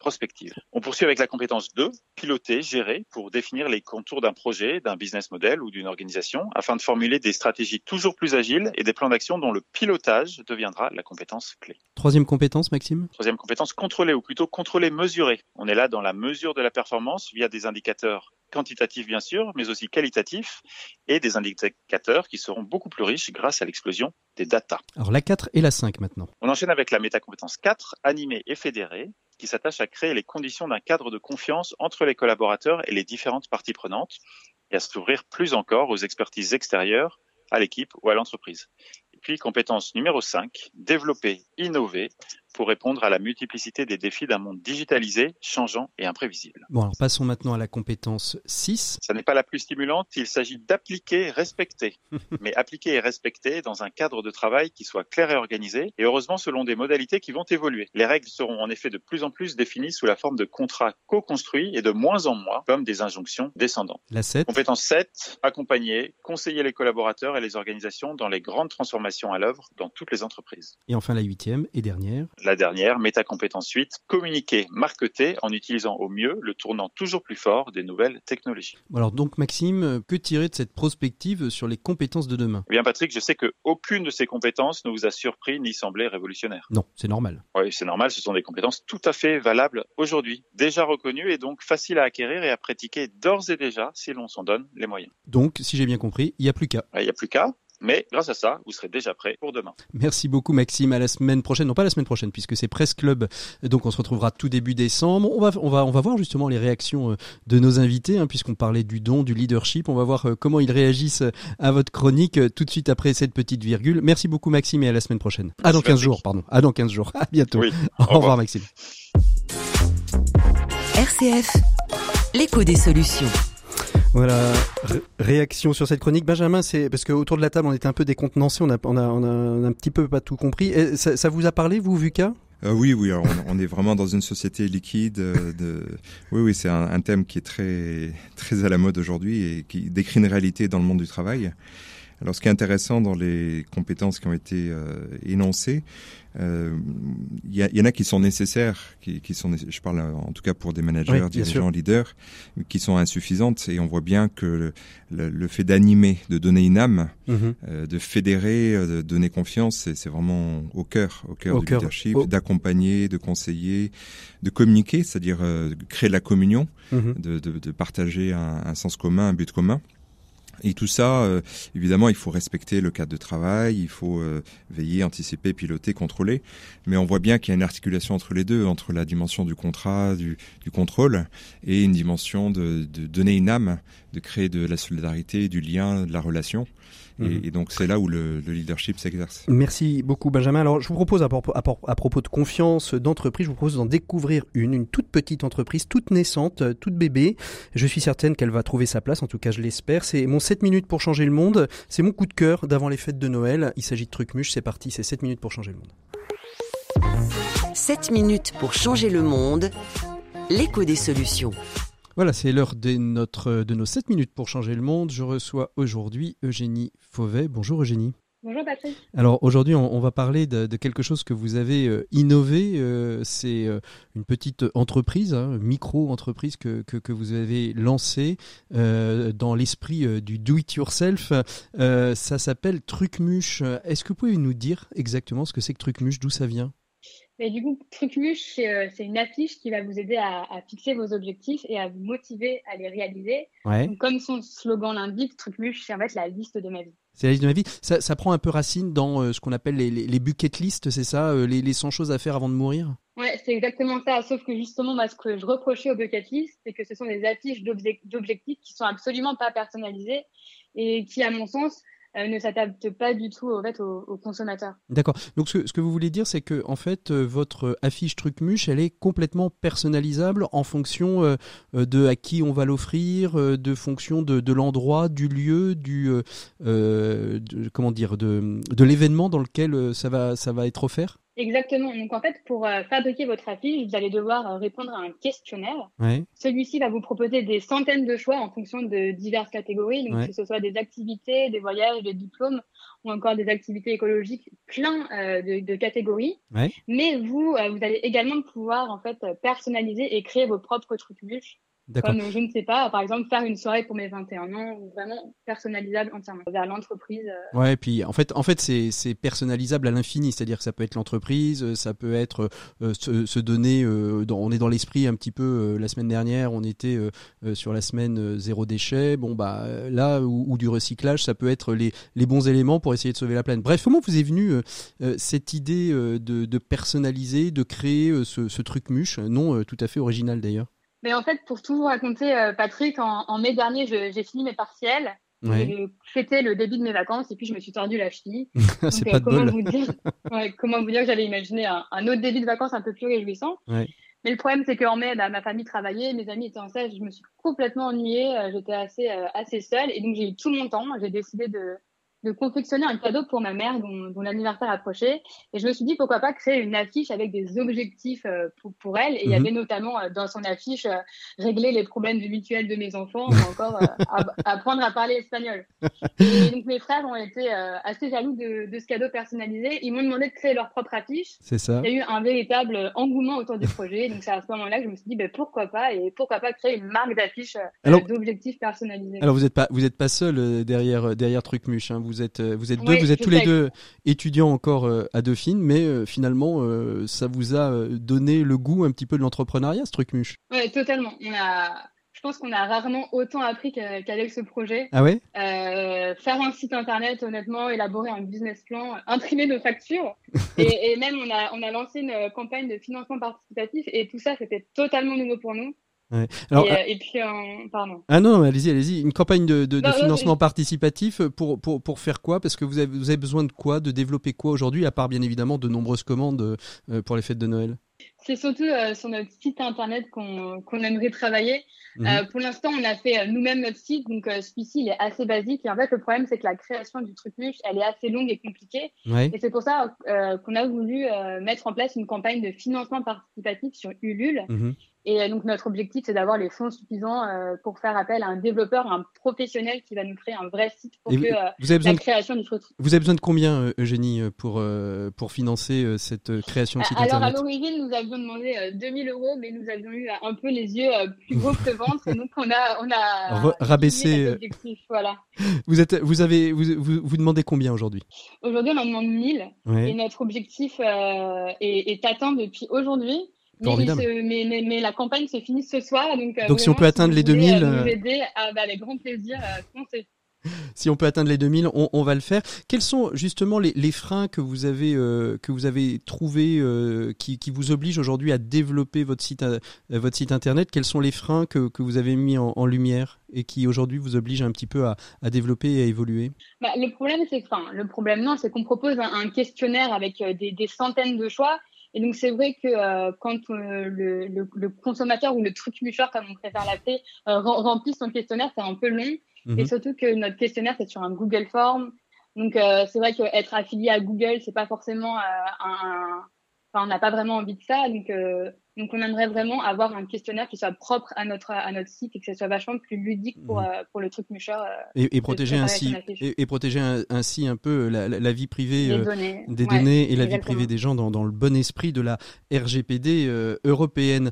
prospective. On poursuit avec la compétence 2, piloter, gérer, pour définir les contours d'un projet, d'un business model ou d'une organisation, afin de formuler des stratégies toujours plus agiles et des plans d'action dont le pilotage deviendra la compétence clé. Troisième compétence, Maxime? Troisième compétence, contrôler, ou plutôt contrôler, mesurer. On est là dans la mesure de la performance via des indicateurs quantitatifs bien sûr, mais aussi qualitatifs, et des indicateurs qui seront beaucoup plus riches grâce à l'explosion des data. Alors la 4 et la 5 maintenant. On enchaîne avec la métacompétence 4, animer et fédérer, qui s'attache à créer les conditions d'un cadre de confiance entre les collaborateurs et les différentes parties prenantes, et à s'ouvrir plus encore aux expertises extérieures, à l'équipe ou à l'entreprise. Puis compétence numéro 5, développer, innover, pour répondre à la multiplicité des défis d'un monde digitalisé, changeant et imprévisible. Bon, alors passons maintenant à la compétence 6. Ça n'est pas la plus stimulante, il s'agit d'appliquer respecter. Mais appliquer et respecter dans un cadre de travail qui soit clair et organisé, et heureusement selon des modalités qui vont évoluer. Les règles seront en effet de plus en plus définies sous la forme de contrats co-construits et de moins en moins comme des injonctions descendantes. La 7. Compétence 7, accompagner, conseiller les collaborateurs et les organisations dans les grandes transformations à l'œuvre dans toutes les entreprises. Et enfin la huitième et dernière. La dernière, métacompétence 8, communiquer, marketer en utilisant au mieux le tournant toujours plus fort des nouvelles technologies. Alors donc Maxime, que tirer de cette prospective sur les compétences de demain? Eh bien Patrick, je sais que aucune de ces compétences ne vous a surpris ni semblé révolutionnaire. Non, c'est normal. Oui, c'est normal, ce sont des compétences tout à fait valables aujourd'hui, déjà reconnues et donc faciles à acquérir et à pratiquer d'ores et déjà si l'on s'en donne les moyens. Donc, si j'ai bien compris, il n'y a plus qu'à. Il n'y a plus qu'à. Mais grâce à ça, vous serez déjà prêt pour demain. Merci beaucoup Maxime. À la semaine prochaine, non pas la semaine prochaine puisque c'est Presse Club, donc on se retrouvera tout début décembre. On va, on va, on va voir justement les réactions euh, de nos invités hein, puisqu'on parlait du don, du leadership. On va voir euh, comment ils réagissent euh, à votre chronique tout de suite après cette petite virgule. Merci beaucoup Maxime et à la semaine prochaine. Ah dans 15 Patrick. jours, pardon. Ah dans 15 jours. À bientôt. Oui. Au, revoir Maxime. RCF, l'écho des solutions. Voilà, Ré- réaction sur cette chronique. Benjamin, c'est parce que autour de la table, on était un peu décontenancé, on a, on a, on a, un petit peu pas tout compris. Et ça, ça vous a parlé, vous, Vuka? Euh, oui, oui, on, on est vraiment dans une société liquide. euh, De... Oui, oui, c'est un, un thème qui est très, très à la mode aujourd'hui et qui décrit une réalité dans le monde du travail. Alors, ce qui est intéressant dans les compétences qui ont été euh, énoncées, euh, il y, il y en a qui sont nécessaires, qui, qui sont, je parle euh, en tout cas pour des managers, Oui, dirigeants, sûr. leaders, qui sont insuffisantes. Et on voit bien que le, le- le fait d'animer, de donner une âme, euh, de fédérer, euh, de donner confiance, c'est vraiment au cœur, au cœur Au du cœur. leadership, d'accompagner, de conseiller, de communiquer, c'est-à-dire euh, créer de la communion, Mhm. de, de- de partager un, un sens commun, un but commun. Et tout ça, euh, évidemment, il faut respecter le cadre de travail, il faut euh, veiller, anticiper, piloter, contrôler. Mais on voit bien qu'il y a une articulation entre les deux, entre la dimension du contrat, du, du contrôle, et une dimension de, de donner une âme, de créer de la solidarité, du lien, de la relation. Et, Mhm. et donc c'est là où le, le leadership s'exerce. Merci beaucoup Benjamin. Alors je vous propose à, propos- à, propos- à propos de confiance d'entreprise, je vous propose d'en découvrir une, une toute petite entreprise, toute naissante, euh, toute bébé. Je suis certaine qu'elle va trouver sa place, en tout cas je l'espère. C'est mon 7 minutes pour changer le monde. C'est mon coup de cœur d'avant les fêtes de Noël. Il s'agit de Trucmuche, c'est parti, c'est 7 minutes pour changer le monde. 7 minutes pour changer le monde. L'écho des solutions. Voilà, c'est l'heure de, notre, de nos 7 minutes pour changer le monde. Je reçois aujourd'hui Eugénie Fauvet. Bonjour Eugénie. Bonjour Patrick. Alors aujourd'hui, on, on va parler de, de quelque chose que vous avez euh, innové. euh, c'est euh, une petite entreprise, hein, micro-entreprise que, que, que vous avez lancée dans l'esprit du do-it-yourself. Ça s'appelle Trucmuche. Est-ce que vous pouvez nous dire exactement ce que c'est que Trucmuche, d'où ça vient? Mais du coup, Trucmuche, c'est euh, c'est une affiche qui va vous aider à, à fixer vos objectifs et à vous motiver à les réaliser. Ouais. Donc, comme son slogan l'indique, Trucmuche, c'est en fait la liste de ma vie. C'est la liste de ma vie. Ça, ça prend un peu racine dans euh, ce qu'on appelle les, les, les bucket list, c'est ça euh, les, les 100 choses à faire avant de mourir? Ouais, c'est exactement ça. Sauf que justement, ce que je reprochais au bucket list, c'est que ce sont des affiches d'obje- d'objectifs qui sont absolument pas personnalisées et qui, à mon sens, ne s'adaptent pas du tout en fait, aux, consommateurs. D'accord. Donc ce que, vous voulez dire, c'est que en fait, euh, votre affiche Trucmuche, elle est complètement personnalisable en fonction euh, euh, de à qui on va l'offrir, euh, de fonction de, l'endroit, du lieu, du euh, euh, de- comment dire, de, de l'événement dans lequel euh, ça va ça va être offert? Exactement. Donc en fait, pour euh, fabriquer votre affiche, vous allez devoir euh, répondre à un questionnaire. Ouais. Celui-ci va vous proposer des centaines de choix en fonction de diverses catégories, donc que ce soit des activités, des voyages, des diplômes ou encore des activités écologiques, plein euh, de, de catégories. Ouais. Mais vous, euh, vous allez également pouvoir en fait personnaliser et créer vos propres trucs muches. D'accord. Comme, je ne sais pas, par exemple, faire une soirée pour mes 21 ans, vraiment personnalisable entièrement vers l'entreprise. euh, Ouais, puis en fait, en fait, c'est c'est personnalisable à l'infini, c'est-à-dire que ça peut être l'entreprise, euh, ça peut être euh, se, se donner. euh, dans- on est dans l'esprit un petit peu. euh, la semaine dernière, on était sur la semaine zéro déchet. Bon bah là ou, ou du recyclage, ça peut être les les bons éléments pour essayer de sauver la planète. Bref, comment vous est venue cette idée de, de personnaliser, de créer ce, ce truc muche, non tout à fait original d'ailleurs. Mais en fait, pour tout vous raconter, euh, Patrick, en, en mai dernier, j'ai fini mes partiels. Ouais. J'ai fêté le début de mes vacances et puis je me suis tordu la cheville. c'est pas euh, de comment bol. vous dire, ouais, comment vous dire que j'avais imaginé un, un autre début de vacances un peu plus réjouissant. Ouais. Mais le problème, c'est qu'en mai, bah, ma famille travaillait, mes amis étaient en stage, je me suis complètement ennuyée, euh, j'étais assez, euh, assez seule et donc j'ai eu tout mon temps. J'ai décidé de, de confectionner un cadeau pour ma mère dont, dont l'anniversaire approchait et je me suis dit pourquoi pas créer une affiche avec des objectifs euh, pour, pour elle. Et il y Mhm. avait notamment euh, dans son affiche euh, régler les problèmes du mutuel de mes enfants ou encore euh, app- apprendre à parler espagnol. Et donc mes frères ont été euh, assez jaloux de, de ce cadeau personnalisé. Ils m'ont demandé de créer leur propre affiche. C'est ça. Il y a eu un véritable engouement autour du projet. Donc c'est à ce moment-là que je me suis dit ben, pourquoi pas et pourquoi pas créer une marque d'affiche euh, d'objectifs personnalisés. Alors vous n'êtes pas vous êtes pas seul derrière derrière Trucmuche. Hein. Vous êtes euh, vous êtes deux, Oui, vous êtes tous les deux étudiants encore euh, à Dauphine, mais euh, finalement ça vous a donné le goût un petit peu de l'entrepreneuriat ce Trucmuche. Ouais, totalement. On a, je pense qu'on a rarement autant appris qu'a- qu'avec ce projet. Ah ouais? Euh, faire un site internet, honnêtement, élaborer un business plan, imprimer nos factures, et, et même on a on a lancé une campagne de financement participatif et tout ça c'était totalement nouveau pour nous. Ouais. Alors et, euh, et puis euh, pardon. ah non, non, allez-y, allez-y. Une campagne de, de, de Non, non, financement participatif pour, pour, pour faire quoi? Parce que vous avez, vous avez besoin de quoi? De développer quoi aujourd'hui, à part bien évidemment de nombreuses commandes euh, pour les fêtes de Noël? C'est surtout euh, sur notre site internet qu'on qu'on aimerait travailler. Mhm. Euh, pour l'instant, on a fait euh, nous-mêmes notre site, donc euh, celui-ci il est assez basique. Et en fait, le problème c'est que la création du truc muche, elle est assez longue et compliquée. Ouais. Et c'est pour ça euh, qu'on a voulu euh, mettre en place une campagne de financement participatif sur Ulule. Mhm. Et euh, donc notre objectif, c'est d'avoir les fonds suffisants euh, pour faire appel à un développeur, un professionnel qui va nous créer un vrai site pour Et que vous- euh, vous avez besoin la de- création du truc. Vous avez besoin de combien, Eugénie, pour, pour financer cette création de site Alors à l'origine, nous avions demandé euh, 2000 euros, mais nous avions eu un peu les yeux plus gros que le ventre, et donc on a on a rabaissé, Voilà. Vous êtes, vous avez, vous, vous, vous demandez combien aujourd'hui? Aujourd'hui, on en demande 1000, Ouais. et notre objectif euh, est, est atteint depuis aujourd'hui. Mais, il Formidable. se- mais, mais, mais la campagne se finit ce soir, donc, si on peut atteindre les voulez, 2000, euh, euh, nous aider, ah, bah, avec grand plaisir, foncez. Si on peut atteindre les 2000, on, on va le faire. Quels sont justement les, les freins que vous avez euh, que vous avez trouvés euh, qui, qui vous obligent aujourd'hui à développer votre site euh, votre site internet? Quels sont les freins que, que vous avez mis en, en lumière et qui aujourd'hui vous obligent un petit peu à, à développer et à évoluer? Bah, le problème, c'est enfin, le problème, non, c'est qu'on propose un, un questionnaire avec des, des centaines de choix. Et donc, c'est vrai que euh, quand euh, le, le, le consommateur ou le truc mucheur, comme on préfère l'appeler, euh, rem- remplit son questionnaire, c'est un peu long. Mhm. Et surtout que notre questionnaire, c'est sur un Google Form. Donc, euh, c'est vrai qu'être affilié à Google, c'est pas forcément euh, un. Enfin, on n'a pas vraiment envie de ça. Donc, euh, donc, on aimerait vraiment avoir un questionnaire qui soit propre à notre, à notre site et que ce soit vachement plus ludique pour, Mhm. euh, pour le truc mucheur. euh, et, protéger ainsi et, et protéger un- ainsi un peu la, vie privée Des euh, données. des Ouais, données et la vie privée des gens dans, dans le bon esprit de la RGPD européenne.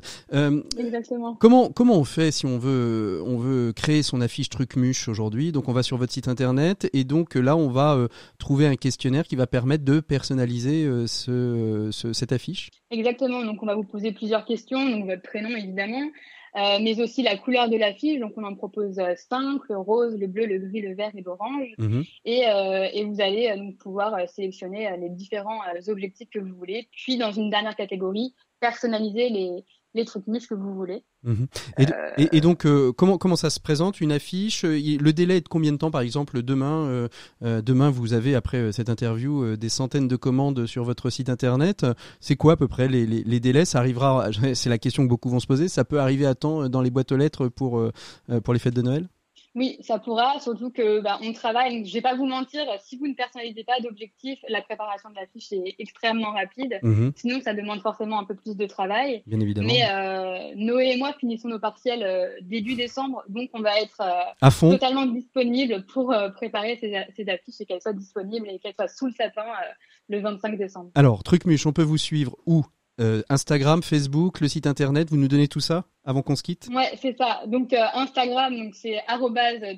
Exactement. Comment comment on fait si on veut on veut créer son affiche Trucmuche aujourd'hui? Donc on va sur votre site internet et donc là on va trouver un questionnaire qui va permettre de personnaliser ce, ce- cette affiche. Exactement. Donc, on va vous poser plusieurs questions. Donc, votre prénom, évidemment, euh, mais aussi la couleur de l'affiche. Donc, on en propose euh, cinq le rose, le bleu, le gris, le vert et l'orange. Mhm. Et, euh, et vous allez donc pouvoir sélectionner les différents objectifs que vous voulez. Puis, dans une dernière catégorie, personnaliser les, les trucs muches que vous voulez. Mhm. Et, d- et- et donc euh, comment comment ça se présente une affiche? Euh, Le délai est de combien de temps par exemple demain euh, euh, Demain vous avez après euh, cette interview euh, des centaines de commandes sur votre site internet? C'est quoi à peu près les, les, les délais? Ça arrivera. C'est la question que beaucoup vont se poser. Ça peut arriver à temps euh, dans les boîtes aux lettres pour euh, euh, pour les fêtes de Noël? Oui, ça pourra, surtout que bah, on travaille. Je vais pas vous mentir, si vous ne personnalisez pas d'objectif, la préparation de la fiche est extrêmement rapide. Mhm. Sinon, ça demande forcément un peu plus de travail. Bien évidemment. Mais euh, Noé et moi finissons nos partiels euh, début décembre, donc on va être euh, totalement disponible pour préparer ces, ces, affiches et qu'elles soient disponibles et qu'elles soient sous le sapin le 25 décembre. Alors, Trucmuche, on peut vous suivre où? Euh, Instagram, Facebook, le site internet, vous nous donnez tout ça avant qu'on se quitte? Ouais, c'est ça. Donc euh, Instagram, donc c'est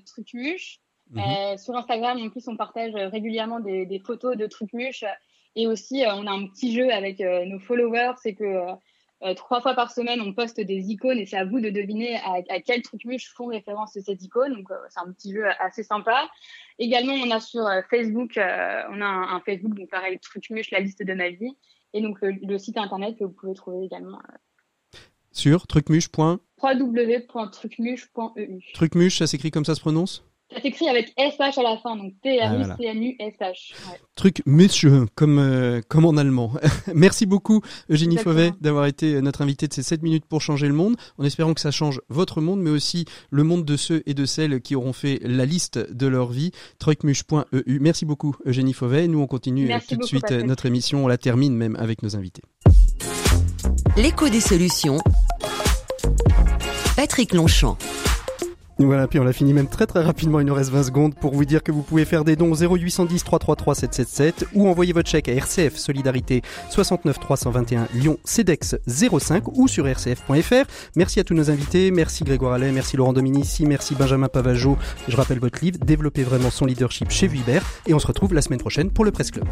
trucmuche. Mhm. Euh, sur Instagram, en plus, on partage régulièrement des, photos de trucmuche et aussi on a un petit jeu avec nos followers, c'est que trois fois par semaine, on poste des icônes et c'est à vous de deviner à, quel trucmuche font référence ces icônes. Donc c'est un petit jeu assez sympa. Également, on a sur Facebook, on a un, un, Facebook, donc pareil, trucmuche, la liste de ma vie. Et donc le, site internet que vous pouvez trouver également. Euh, Sur trucmuche. www.trucmuche.eu. Trucmuche, ça s'écrit comme ça se prononce? Ça s'écrit avec SH à la fin, donc T-R-U-C-M-U-S-H. Ah, Truc monsieur, comme, euh, comme en allemand. Merci beaucoup, Eugénie Fauvet, d'avoir été notre invitée de ces 7 minutes pour changer le monde, en espérant que ça change votre monde, mais aussi le monde de ceux et de celles qui auront fait la liste de leur vie. Trucmuche.eu. Merci beaucoup, Eugénie Fauvet. Nous, on continue tout de suite notre émission. On la termine même avec nos invités. L'écho des solutions. Patrick Longchamp. Voilà, puis on l'a fini même très très rapidement, il nous reste 20 secondes pour vous dire que vous pouvez faire des dons 0810 333 777 ou envoyer votre chèque à RCF Solidarité 69 321 Lyon CEDEX 05 ou sur rcf.fr. Merci à tous nos invités, merci Grégoire Allais, merci Laurent Dominici, merci Benjamin Pavageau. Je rappelle votre livre, Développer vraiment son leadership chez Vuibert et on se retrouve la semaine prochaine pour le Presse Club.